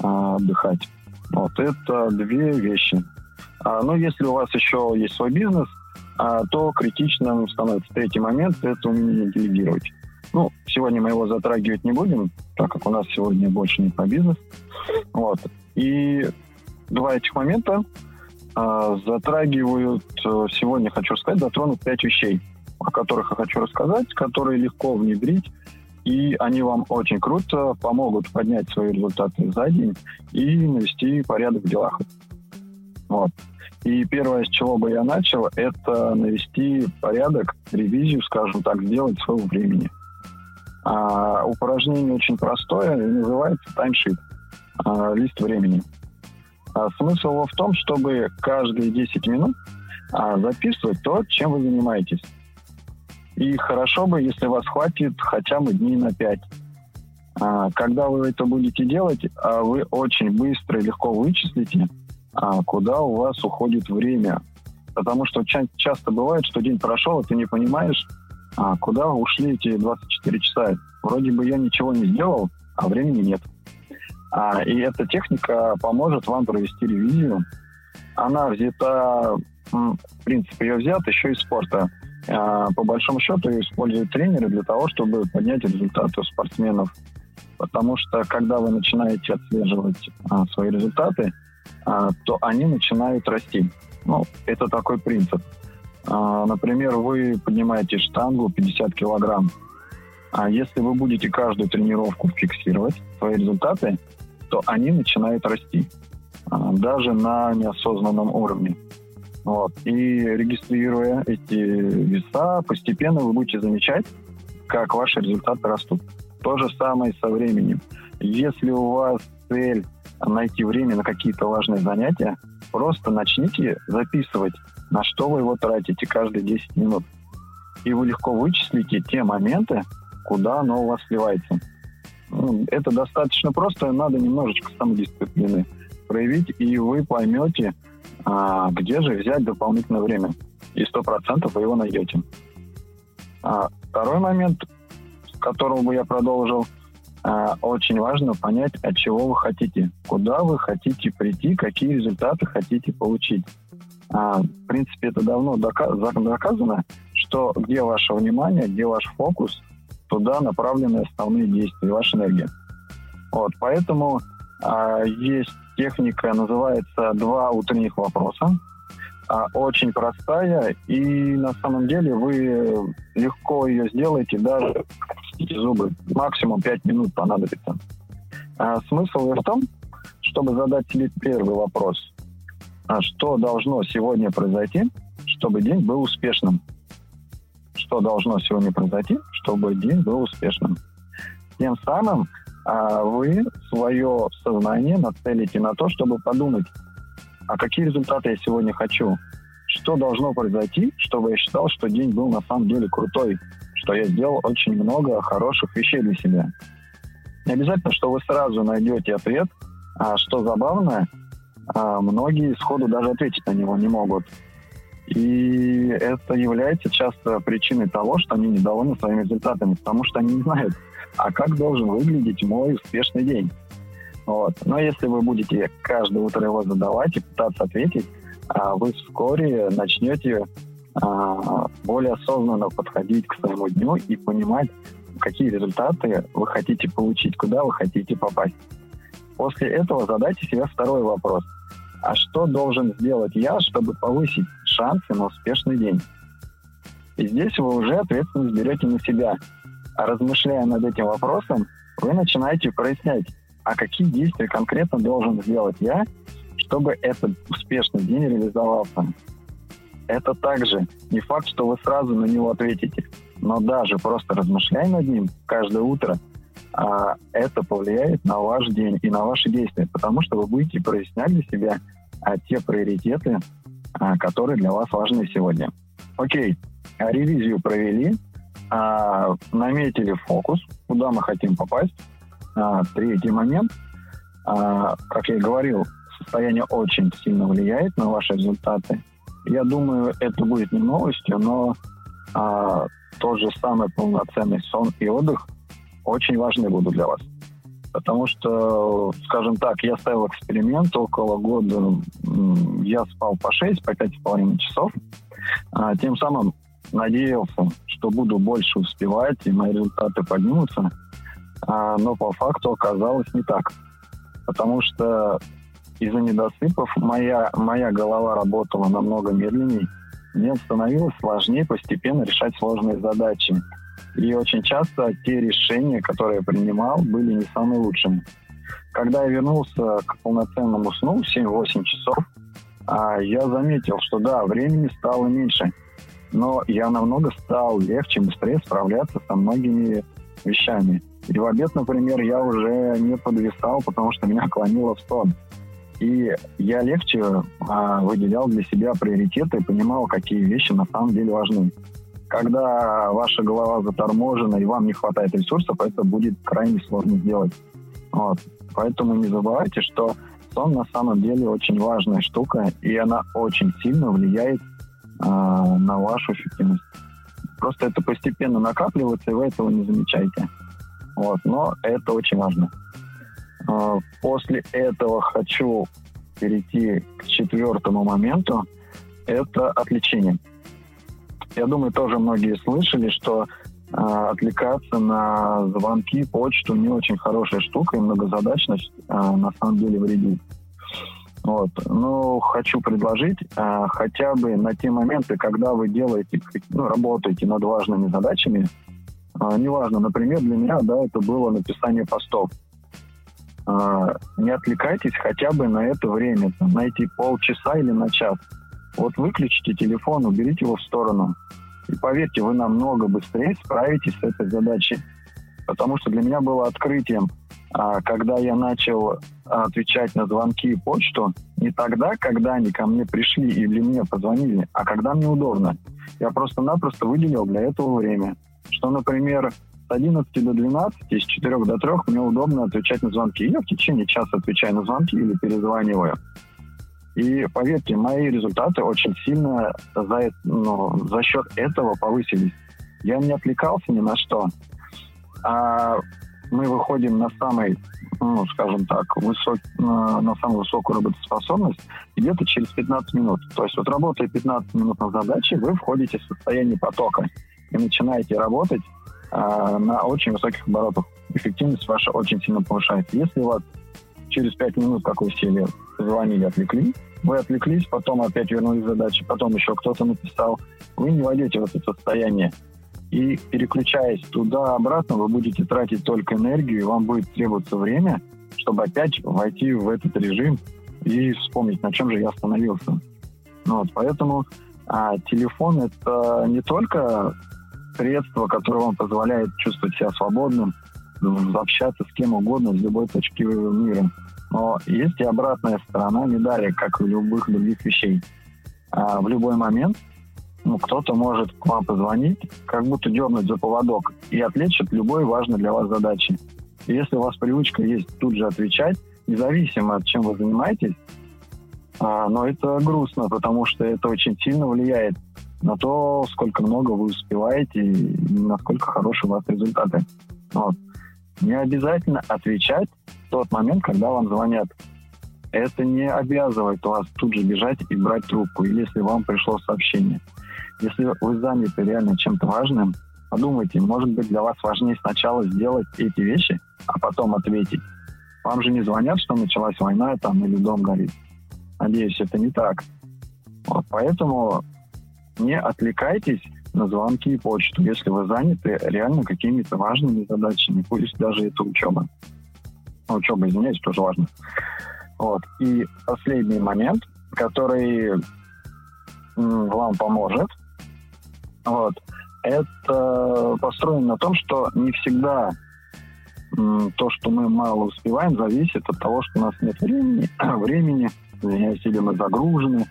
S9: отдыхать. Вот это две вещи. А, ну, если у вас еще есть свой бизнес, а, то критичным становится третий момент – это умение делегировать. Ну, сегодня мы его затрагивать не будем, так как у нас сегодня больше не про бизнес. Вот. И два этих момента а, затрагивают, э, сегодня хочу сказать, затронут пять вещей, о которых я хочу рассказать, которые легко внедрить и они вам очень круто помогут поднять свои результаты за день и навести порядок в делах. Вот. И первое, с чего бы я начал, это навести порядок, ревизию, скажем так, сделать своего времени. А, упражнение очень простое называется таймшит, а, лист времени. А, смысл его в том, чтобы каждые 10 минут а, записывать то, чем вы занимаетесь. И хорошо бы, если вас хватит хотя бы дней на 5. А, когда вы это будете делать, а, вы очень быстро и легко вычислите, а, куда у вас уходит время. Потому что ча- часто бывает, что день прошел, и ты не понимаешь, куда ушли эти 24 часа. Вроде бы я ничего не сделал, а времени нет. И эта техника поможет вам провести ревизию. Она взята, в принципе, ее взят еще из спорта. А, По большому счету используют тренеры для того, чтобы поднять результаты спортсменов. Потому что когда вы начинаете отслеживать а, свои результаты, а, то они начинают расти. Ну, это такой принцип. А, Например, вы поднимаете штангу 50 килограмм. А если вы будете каждую тренировку фиксировать свои результаты, то они начинают расти. а, Даже на неосознанном уровне. Вот. И регистрируя эти веса, постепенно вы будете замечать, как ваши результаты растут. То же самое со временем. Если у вас цель найти время на какие-то важные занятия, просто начните записывать, на что вы его тратите каждые 10 минут. И вы легко вычислите те моменты, куда оно у вас сливается. ну, это достаточно просто, надо немножечко самодисциплины проявить, и вы поймете, а, где же взять дополнительное время. И сто процентов вы его найдете. А, второй момент, с которого бы я продолжил, а, очень важно понять, от чего вы хотите, куда вы хотите прийти, какие результаты хотите получить. А, в принципе, это давно доказано, что где ваше внимание, где ваш фокус, туда направлены основные действия, ваша энергия. Вот, поэтому а, есть техника, называется «два утренних вопроса». А, очень простая, и на самом деле вы легко ее сделаете, даже зубы. Максимум 5 минут понадобится. А, смысл в том, чтобы задать себе первый вопрос. А что должно сегодня произойти, чтобы день был успешным? Что должно сегодня произойти, чтобы день был успешным? Тем самым а, вы свое сознание нацелите на то, чтобы подумать, а какие результаты я сегодня хочу? Что должно произойти, чтобы я считал, что день был на самом деле крутой, что я сделал очень много хороших вещей для себя. Не обязательно, что вы сразу найдете ответ, а что забавно, а многие сходу даже ответить на него не могут. И это является часто причиной того, что они недовольны своими результатами, потому что они не знают, а как должен выглядеть мой успешный день. Вот. Но если вы будете каждое утро его задавать и пытаться ответить, а вы вскоре начнете а, более осознанно подходить к своему дню и понимать, какие результаты вы хотите получить, куда вы хотите попасть. После этого задайте себе второй вопрос. А что должен сделать я, чтобы повысить шансы на успешный день? И здесь вы уже ответственность берете на себя. А размышляя над этим вопросом, вы начинаете прояснять, а какие действия конкретно должен сделать я, чтобы этот успешный день реализовался. Это также не факт, что вы сразу на него ответите, но даже просто размышляя над ним каждое утро, а, это повлияет на ваш день и на ваши действия, потому что вы будете прояснять для себя а, те приоритеты, которые для вас важны сегодня. Окей, ревизию провели, а, наметили фокус, куда мы хотим попасть. А, третий момент, а, как я и говорил, состояние очень сильно влияет на ваши результаты. Я думаю, это будет не новостью, но а, тот же самый полноценный сон и отдых очень важны будут для вас. Потому что, скажем так, я ставил эксперимент около года, я спал по 6, по 5,5 часов. А, тем самым надеялся, что буду больше успевать и мои результаты поднимутся. А, но по факту оказалось не так. Потому что из-за недосыпов моя, моя голова работала намного медленнее. Мне становилось сложнее постепенно решать сложные задачи. И очень часто те решения, которые я принимал, были не самыми лучшими. Когда я вернулся к полноценному сну в 7-8 часов, а, я заметил, что да, времени стало меньше, но я намного стал легче, быстрее справляться со многими вещами. И в обед, например, я уже не подвисал, потому что меня клонило в сон. И я легче а, выделял для себя приоритеты и понимал, какие вещи на самом деле важны. Когда ваша голова заторможена и вам не хватает ресурсов, это будет крайне сложно сделать. Вот. Поэтому не забывайте, что сон на самом деле очень важная штука, и она очень сильно влияет а, на вашу эффективность. Просто это постепенно накапливается, и вы этого не замечаете. Вот. Но это очень важно. А, после этого хочу перейти к четвертому моменту. Это отвлечение. Я думаю, тоже многие слышали, что э, отвлекаться на звонки, почту не очень хорошая штука, и многозадачность э, на самом деле вредит. Вот. Но хочу предложить э, хотя бы на те моменты, когда вы делаете, ну, работаете над важными задачами, э, неважно, например, для меня, да, это было написание постов. А, не отвлекайтесь хотя бы на это время, там, на эти полчаса или на час. Вот выключите телефон, уберите его в сторону. И поверьте, вы намного быстрее справитесь с этой задачей. Потому что для меня было открытием, а, когда я начал отвечать на звонки и почту, не тогда, когда они ко мне пришли или мне позвонили, а когда мне удобно. Я просто-напросто выделил для этого время. Что, например, с 11 до 12, с 4 до 3 мне удобно отвечать на звонки. Я в течение часа отвечаю на звонки или перезваниваю. И поверьте, мои результаты очень сильно за, ну, за счет этого повысились. Я не отвлекался ни на что. А мы выходим на самый, ну, скажем так, высок, на, самую высокую работоспособность где-то через 15 минут. То есть вот работая 15 минут на задаче, вы входите в состояние потока и начинаете работать а, на очень высоких оборотах. Эффективность ваша очень сильно повышается. Если вас через 5 минут, как вы сели, звонили, отвлекли, вы отвлеклись, потом опять вернулись к задаче, потом еще кто-то написал, вы не войдете в это состояние. И переключаясь туда-обратно, вы будете тратить только энергию, и вам будет требоваться время, чтобы опять войти в этот режим и вспомнить, на чем же я остановился. Ну вот, поэтому а, телефон это не только средство, которое вам позволяет чувствовать себя свободным, общаться с кем угодно с любой точки мира. Но есть и обратная сторона медали, как и любых других вещей. А в любой момент ну, кто-то может к вам позвонить, как будто дернуть за поводок и отвлечь от любой важной для вас задачи. И если у вас привычка есть тут же отвечать, независимо от чем вы занимаетесь, а, но это грустно, потому что это очень сильно влияет на то, сколько много вы успеваете и насколько хорошие у вас результаты. Вот. Не обязательно отвечать тот момент, когда вам звонят. Это не обязывает вас тут же бежать и брать трубку, если вам пришло сообщение. Если вы заняты реально чем-то важным, подумайте, может быть, для вас важнее сначала сделать эти вещи, а потом ответить. Вам же не звонят, что началась война там или дом горит. Надеюсь, это не так. Вот, поэтому не отвлекайтесь на звонки и почту, если вы заняты реально какими-то важными задачами, пусть даже это учеба. Ну, учеба, извиняюсь, тоже важно. Вот. И последний момент, который вам поможет, вот, это построено на том, что не всегда то, что мы мало успеваем, зависит от того, что у нас нет времени, времени извиняюсь, или мы загружены.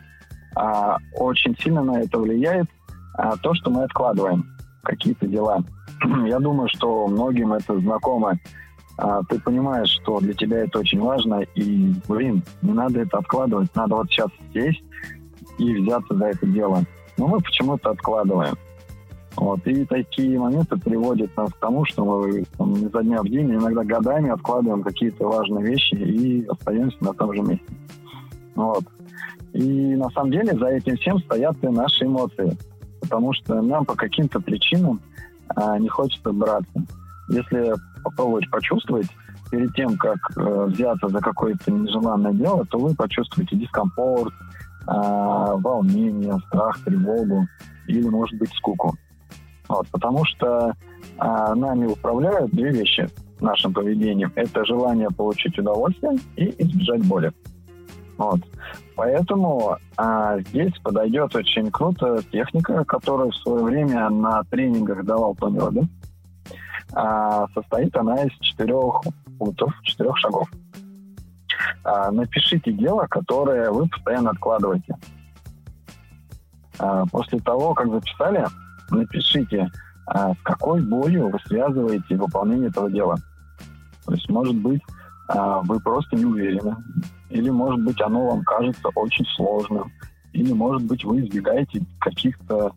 S9: А, очень сильно на это влияет а, то, что мы откладываем какие-то дела. Я думаю, что многим это знакомо. А, ты понимаешь, что для тебя это очень важно, и, блин, не надо это откладывать, надо вот сейчас сесть и взяться за это дело. Но мы почему-то откладываем. Вот. И такие моменты приводят нас к тому, что мы там, изо дня в день, иногда годами откладываем какие-то важные вещи и остаемся на том же месте. Вот. И на самом деле за этим всем стоят и наши эмоции потому что нам по каким-то причинам а, не хочется браться. Если попробовать почувствовать перед тем, как э, взяться за какое-то нежеланное дело, то вы почувствуете дискомфорт, э, волнение, страх, тревогу или, может быть, скуку. Вот, потому что э, нами управляют две вещи нашим поведением. Это желание получить удовольствие и избежать боли. Вот. Поэтому а, здесь подойдет очень круто техника, которую в свое время на тренингах давал Тони Робин. А, состоит она из четырех пунктов, четырех шагов. А, напишите дело, которое вы постоянно откладываете. А, после того, как записали, напишите, а, с какой болью вы связываете выполнение этого дела. То есть, может быть, вы просто не уверены. Или, может быть, оно вам кажется очень сложным. Или, может быть, вы избегаете каких-то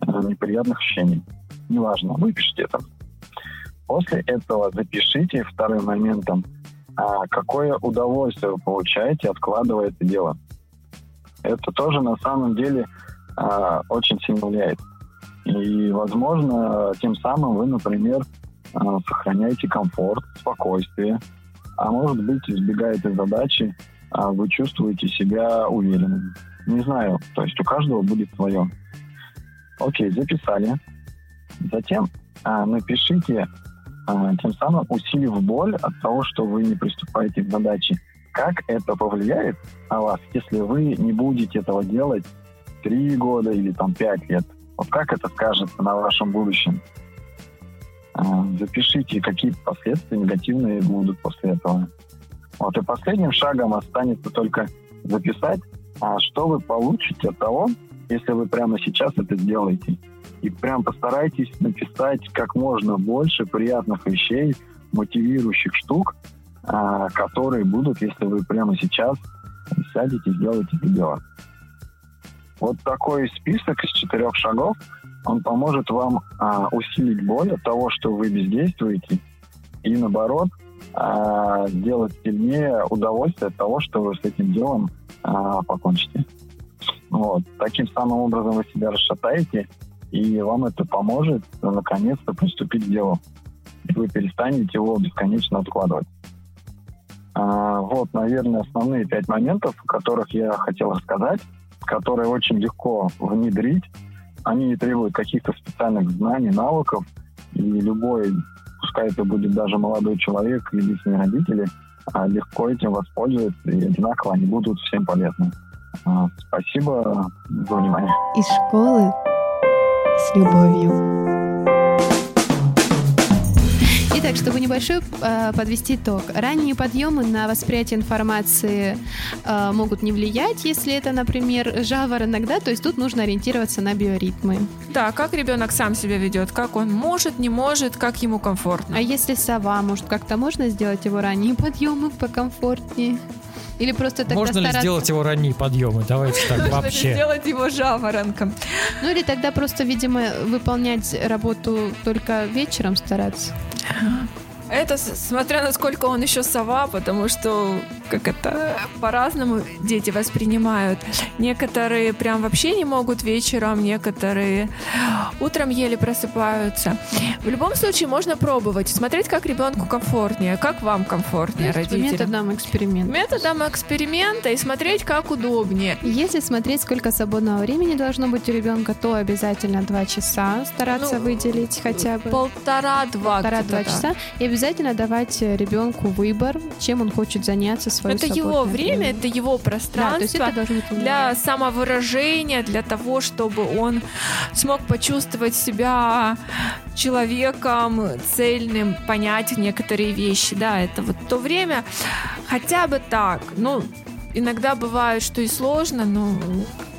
S9: э, неприятных ощущений. Неважно, выпишите это. После этого запишите вторым моментом, а, какое удовольствие вы получаете, откладывая это дело. Это тоже на самом деле а, очень сильно влияет. И, возможно, тем самым вы, например, а, сохраняете комфорт, спокойствие, а может быть, избегаете задачи, а вы чувствуете себя уверенным. Не знаю, то есть у каждого будет свое. Окей, записали. Затем а, напишите, тем самым усилив боль от того, что вы не приступаете к задаче. Как это повлияет на вас, если вы не будете этого делать три года или там пять лет? Вот как это скажется на вашем будущем? А, запишите, какие последствия негативные будут после этого. Вот, и последним шагом останется только записать, а что вы получите от того, если вы прямо сейчас это сделаете. И прям постарайтесь написать как можно больше приятных вещей, мотивирующих штук, а, которые будут, если вы прямо сейчас сядете и сделаете это дело. Вот такой список из четырех шагов, он поможет вам а, усилить боль от того, что вы бездействуете, и наоборот, а, сделать сильнее удовольствие от того, что вы с этим делом а, покончите. Вот. Таким самым образом вы себя расшатаете, и вам это поможет наконец-то приступить к делу. И вы перестанете его бесконечно откладывать. А, вот, наверное, основные пять моментов, о которых я хотел рассказать, которые очень легко внедрить. Они не требуют каких-то специальных знаний, навыков, и любой, пускай это будет даже молодой человек или личные родители, а, легко этим воспользуются, и одинаково они будут всем полезны. А, спасибо за внимание.
S1: Из школы с любовью. Итак, чтобы небольшой э, подвести итог. Ранние подъемы на восприятие информации э, могут не влиять, если это, например, жаворонок, да, то есть тут нужно ориентироваться на биоритмы.
S3: Да, как ребенок сам себя ведет, как он может, не может, как ему комфортно.
S1: А если сова, может, как-то можно сделать его ранние подъемы покомфортнее? Или просто тогда
S2: Можно
S1: стараться...
S2: ли сделать его ранние подъемы? Давайте так
S3: Можно ли
S2: вообще.
S3: сделать его жаворонком.
S1: Ну или тогда просто, видимо, выполнять работу только вечером стараться.
S3: Это смотря насколько он еще сова, потому что как это по-разному дети воспринимают. Некоторые прям вообще не могут вечером, некоторые утром еле просыпаются. В любом случае можно пробовать, смотреть, как ребенку комфортнее, как вам комфортнее,
S1: То есть
S3: родителям.
S1: методом эксперимента.
S3: Методом эксперимента и смотреть, как удобнее.
S1: Если смотреть, сколько свободного времени должно быть у ребенка, то обязательно два часа стараться
S3: Ну,
S1: выделить хотя бы.
S3: Полтора-два.
S1: Полтора-два часа. И обязательно давать ребенку выбор, чем он хочет заняться свое
S3: Это его
S1: свободное
S3: время, это его
S1: Да, то есть
S3: пространство.
S1: это должно быть
S3: для самовыражения, для того, чтобы он смог почувствовать себя человеком цельным, понять некоторые вещи. Да, это вот то время, хотя бы так. Ну, иногда бывает, что и сложно, но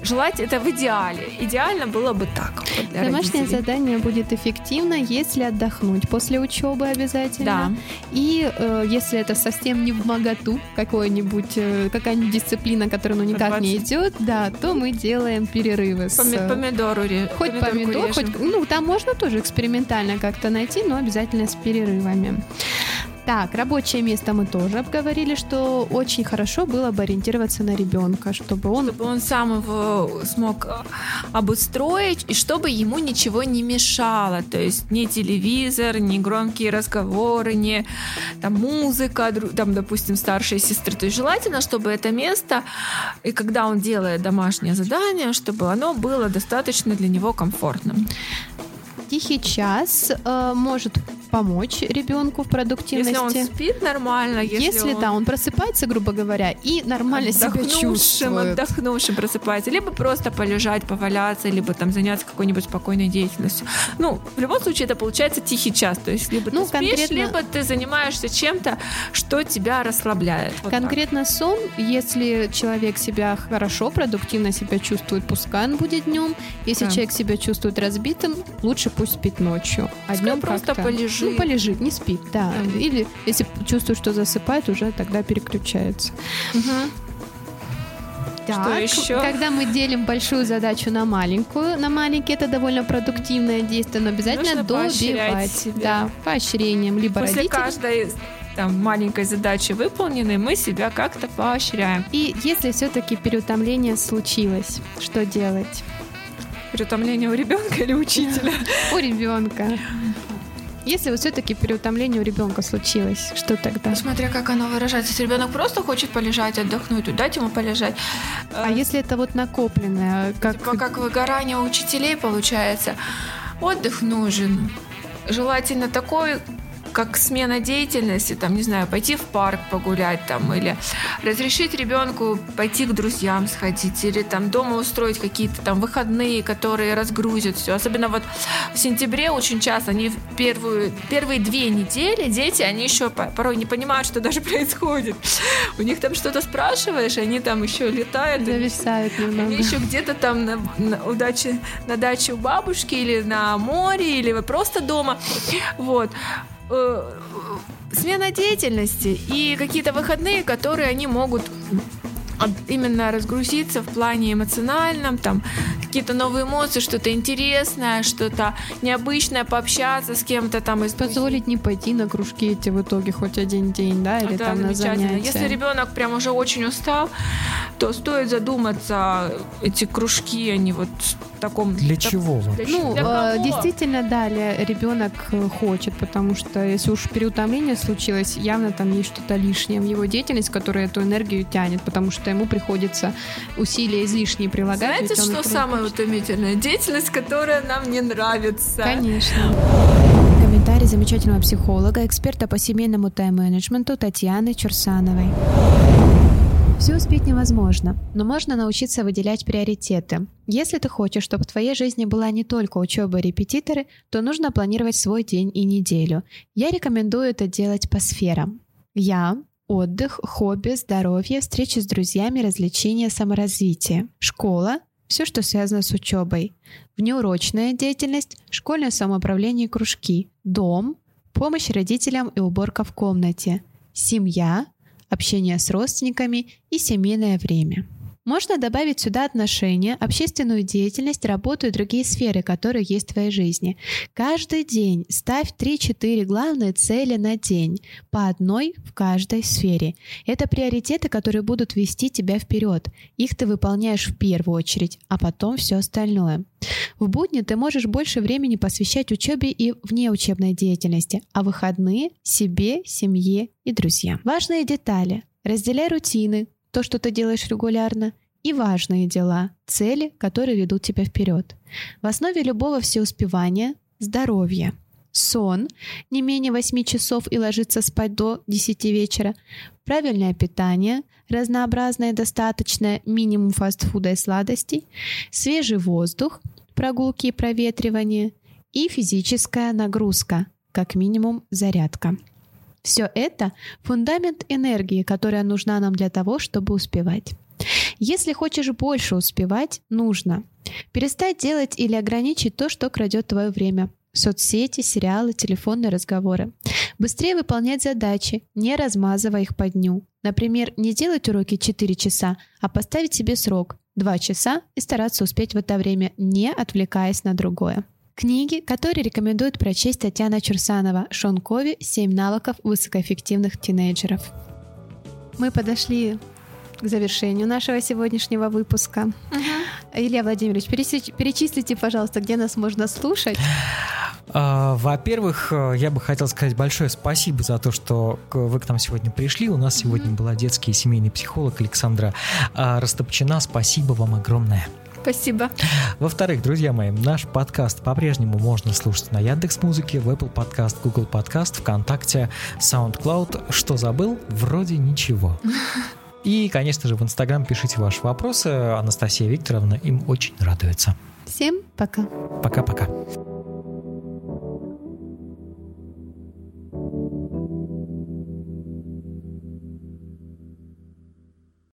S3: желать это в идеале. Идеально было бы так. вот
S1: Домашнее
S3: родителей.
S1: задание будет эффективно, если отдохнуть после учебы обязательно.
S3: Да.
S1: И э, если это совсем не в моготу, какой-нибудь, э, какая-нибудь дисциплина, которая ну никак не
S3: 20.
S1: идет, да, то мы делаем перерывы с...
S3: Поми- помидору ре-
S1: Хоть помидор,
S3: режем.
S1: хоть... Ну, там можно тоже экспериментально как-то найти, но обязательно с перерывами. Так, рабочее место мы тоже обговорили, что очень хорошо было бы ориентироваться на ребенка, чтобы он
S3: чтобы он сам его смог э, обустроить, и чтобы ему ничего не мешало. То есть ни телевизор, ни громкие разговоры, ни там, музыка, там, допустим, старшей сестры. То есть желательно, чтобы это место, и когда он делает домашнее задание, чтобы оно было достаточно для него комфортным.
S1: Тихий час э, может помочь ребенку в продуктивности.
S3: Если он спит нормально, если,
S1: Если,
S3: он
S1: да, он просыпается, грубо говоря, и нормально себя чувствует.
S3: отдохнувшим просыпается, либо просто полежать, поваляться, либо там заняться какой-нибудь спокойной деятельностью. Ну, в любом случае это получается тихий час, то есть либо
S1: Ну,
S3: ты спишь,
S1: конкретно-
S3: либо ты занимаешься чем-то, что тебя расслабляет. Вот так.
S1: Конкретно сон, если человек себя хорошо, продуктивно себя чувствует, пускай он будет днем. Если
S3: Да.
S1: человек себя чувствует разбитым, лучше пусть спит ночью. А днем
S3: просто полежит.
S1: Ну, полежит, не спит, да.
S3: Да.
S1: Или если чувствует, что засыпает, уже тогда переключается.
S3: Мгм.
S1: Так,
S3: еще?
S1: Когда мы делим большую задачу на маленькую, на маленький это довольно продуктивное действие, но обязательно
S3: Нужно поощрять
S1: добивать.
S3: себя.
S1: Да, поощрением. Либо
S3: После
S1: родители.
S3: каждой там, маленькой задачи выполненной, мы себя как-то поощряем.
S1: И если все-таки переутомление случилось, что делать?
S3: Переутомление у ребенка или учителя?
S1: У ребенка. Если вот все-таки переутомление у ребенка случилось, что тогда?
S3: Смотря как оно выражается. Если ребенок просто хочет полежать, отдохнуть, то дать ему полежать.
S1: А
S3: Э,
S1: если это вот накопленное, как,
S3: Типа как выгорание у учителей получается. Отдых нужен. Желательно такой, как смена деятельности, там, не знаю, пойти в парк погулять там, или разрешить ребенку пойти к друзьям сходить, или там дома устроить какие-то там выходные, которые разгрузят все. Особенно вот в сентябре очень часто они в первую, первые две недели дети, они еще порой не понимают, что даже происходит. У них там что-то спрашиваешь, они там еще летают.
S1: Зависают немного.
S3: Они еще где-то там на, на, у на даче у бабушки или на море, или просто дома. Вот э, смена деятельности и какие-то выходные, которые они могут именно разгрузиться в плане эмоциональном, там какие-то новые эмоции, что-то интересное, что-то необычное, пообщаться с кем-то там. Из
S1: Позволить не пойти на кружки эти в итоге хоть один день, да, или
S3: да,
S1: там на занятия.
S3: Если ребенок прям уже очень устал, то стоит задуматься, эти кружки, они вот таком...
S2: Для так, чего
S1: вообще? Ну, для действительно, да, ребенок э, хочет, потому что если уж переутомление случилось, явно там есть что-то лишнее в его деятельности, которое эту энергию тянет, потому что ему приходится усилия излишние прилагать.
S3: Знаете, что самое утомительная деятельность, которая нам не нравится.
S1: Конечно. Комментарий замечательного психолога, эксперта по семейному тайм-менеджменту Татьяны Чурсановой. Все успеть невозможно, но можно научиться выделять приоритеты. Если ты хочешь, чтобы в твоей жизни была не только учеба и репетиторы, то нужно планировать свой день и неделю. Я рекомендую это делать по сферам. Я отдых, хобби, здоровье, встречи с друзьями, развлечения, саморазвитие. Школа, все, что связано с учебой. Внеурочная деятельность, школьное самоуправление и кружки. Дом, помощь родителям и уборка в комнате. Семья, общение с родственниками и семейное время. Можно добавить сюда отношения, общественную деятельность, работу и другие сферы, которые есть в твоей жизни. Каждый день ставь 3-4 главные цели на день, по одной в каждой сфере. Это приоритеты, которые будут вести тебя вперед. Их ты выполняешь в первую очередь, а потом все остальное. В будни ты можешь больше времени посвящать учебе и внеучебной деятельности, а выходные – себе, семье и друзьям. Важные детали. Разделяй рутины, то, что ты делаешь регулярно, и важные дела, цели, которые ведут тебя вперед. В основе любого всеуспевания – здоровье. Сон – не менее 8 часов и ложиться спать до 10 вечера. Правильное питание – разнообразное достаточное, минимум фастфуда и сладостей. Свежий воздух – прогулки и проветривание. И физическая нагрузка, как минимум зарядка. Все это – фундамент энергии, которая нужна нам для того, чтобы успевать. Если хочешь больше успевать, нужно перестать делать или ограничить то, что крадет твое время. Соцсети, сериалы, телефонные разговоры. Быстрее выполнять задачи, не размазывая их по дню. Например, не делать уроки 4 часа, а поставить себе срок – 2 часа и стараться успеть в это время, не отвлекаясь на другое. Книги, которые рекомендует прочесть Татьяна Чурсанова «Шон Кови. Семь навыков высокоэффективных тинейджеров». Мы подошли к завершению нашего сегодняшнего выпуска. Угу. Илья Владимирович, перечислите, пожалуйста, где нас можно слушать.
S2: А, во-первых, э, я бы хотел сказать большое спасибо за то, что вы к нам сегодня пришли. У нас сегодня была детский и семейный психолог Александра а, Растопчина. Спасибо вам огромное.
S3: Спасибо.
S2: Во-вторых, друзья мои, наш подкаст по-прежнему можно слушать на Яндекс Музыке, в Apple Podcast, Google Podcast, ВКонтакте, SoundCloud. Что забыл? Вроде ничего. И, конечно же, в Инстаграм пишите ваши вопросы. Анастасия Викторовна им очень радуется.
S1: Всем пока.
S2: Пока-пока.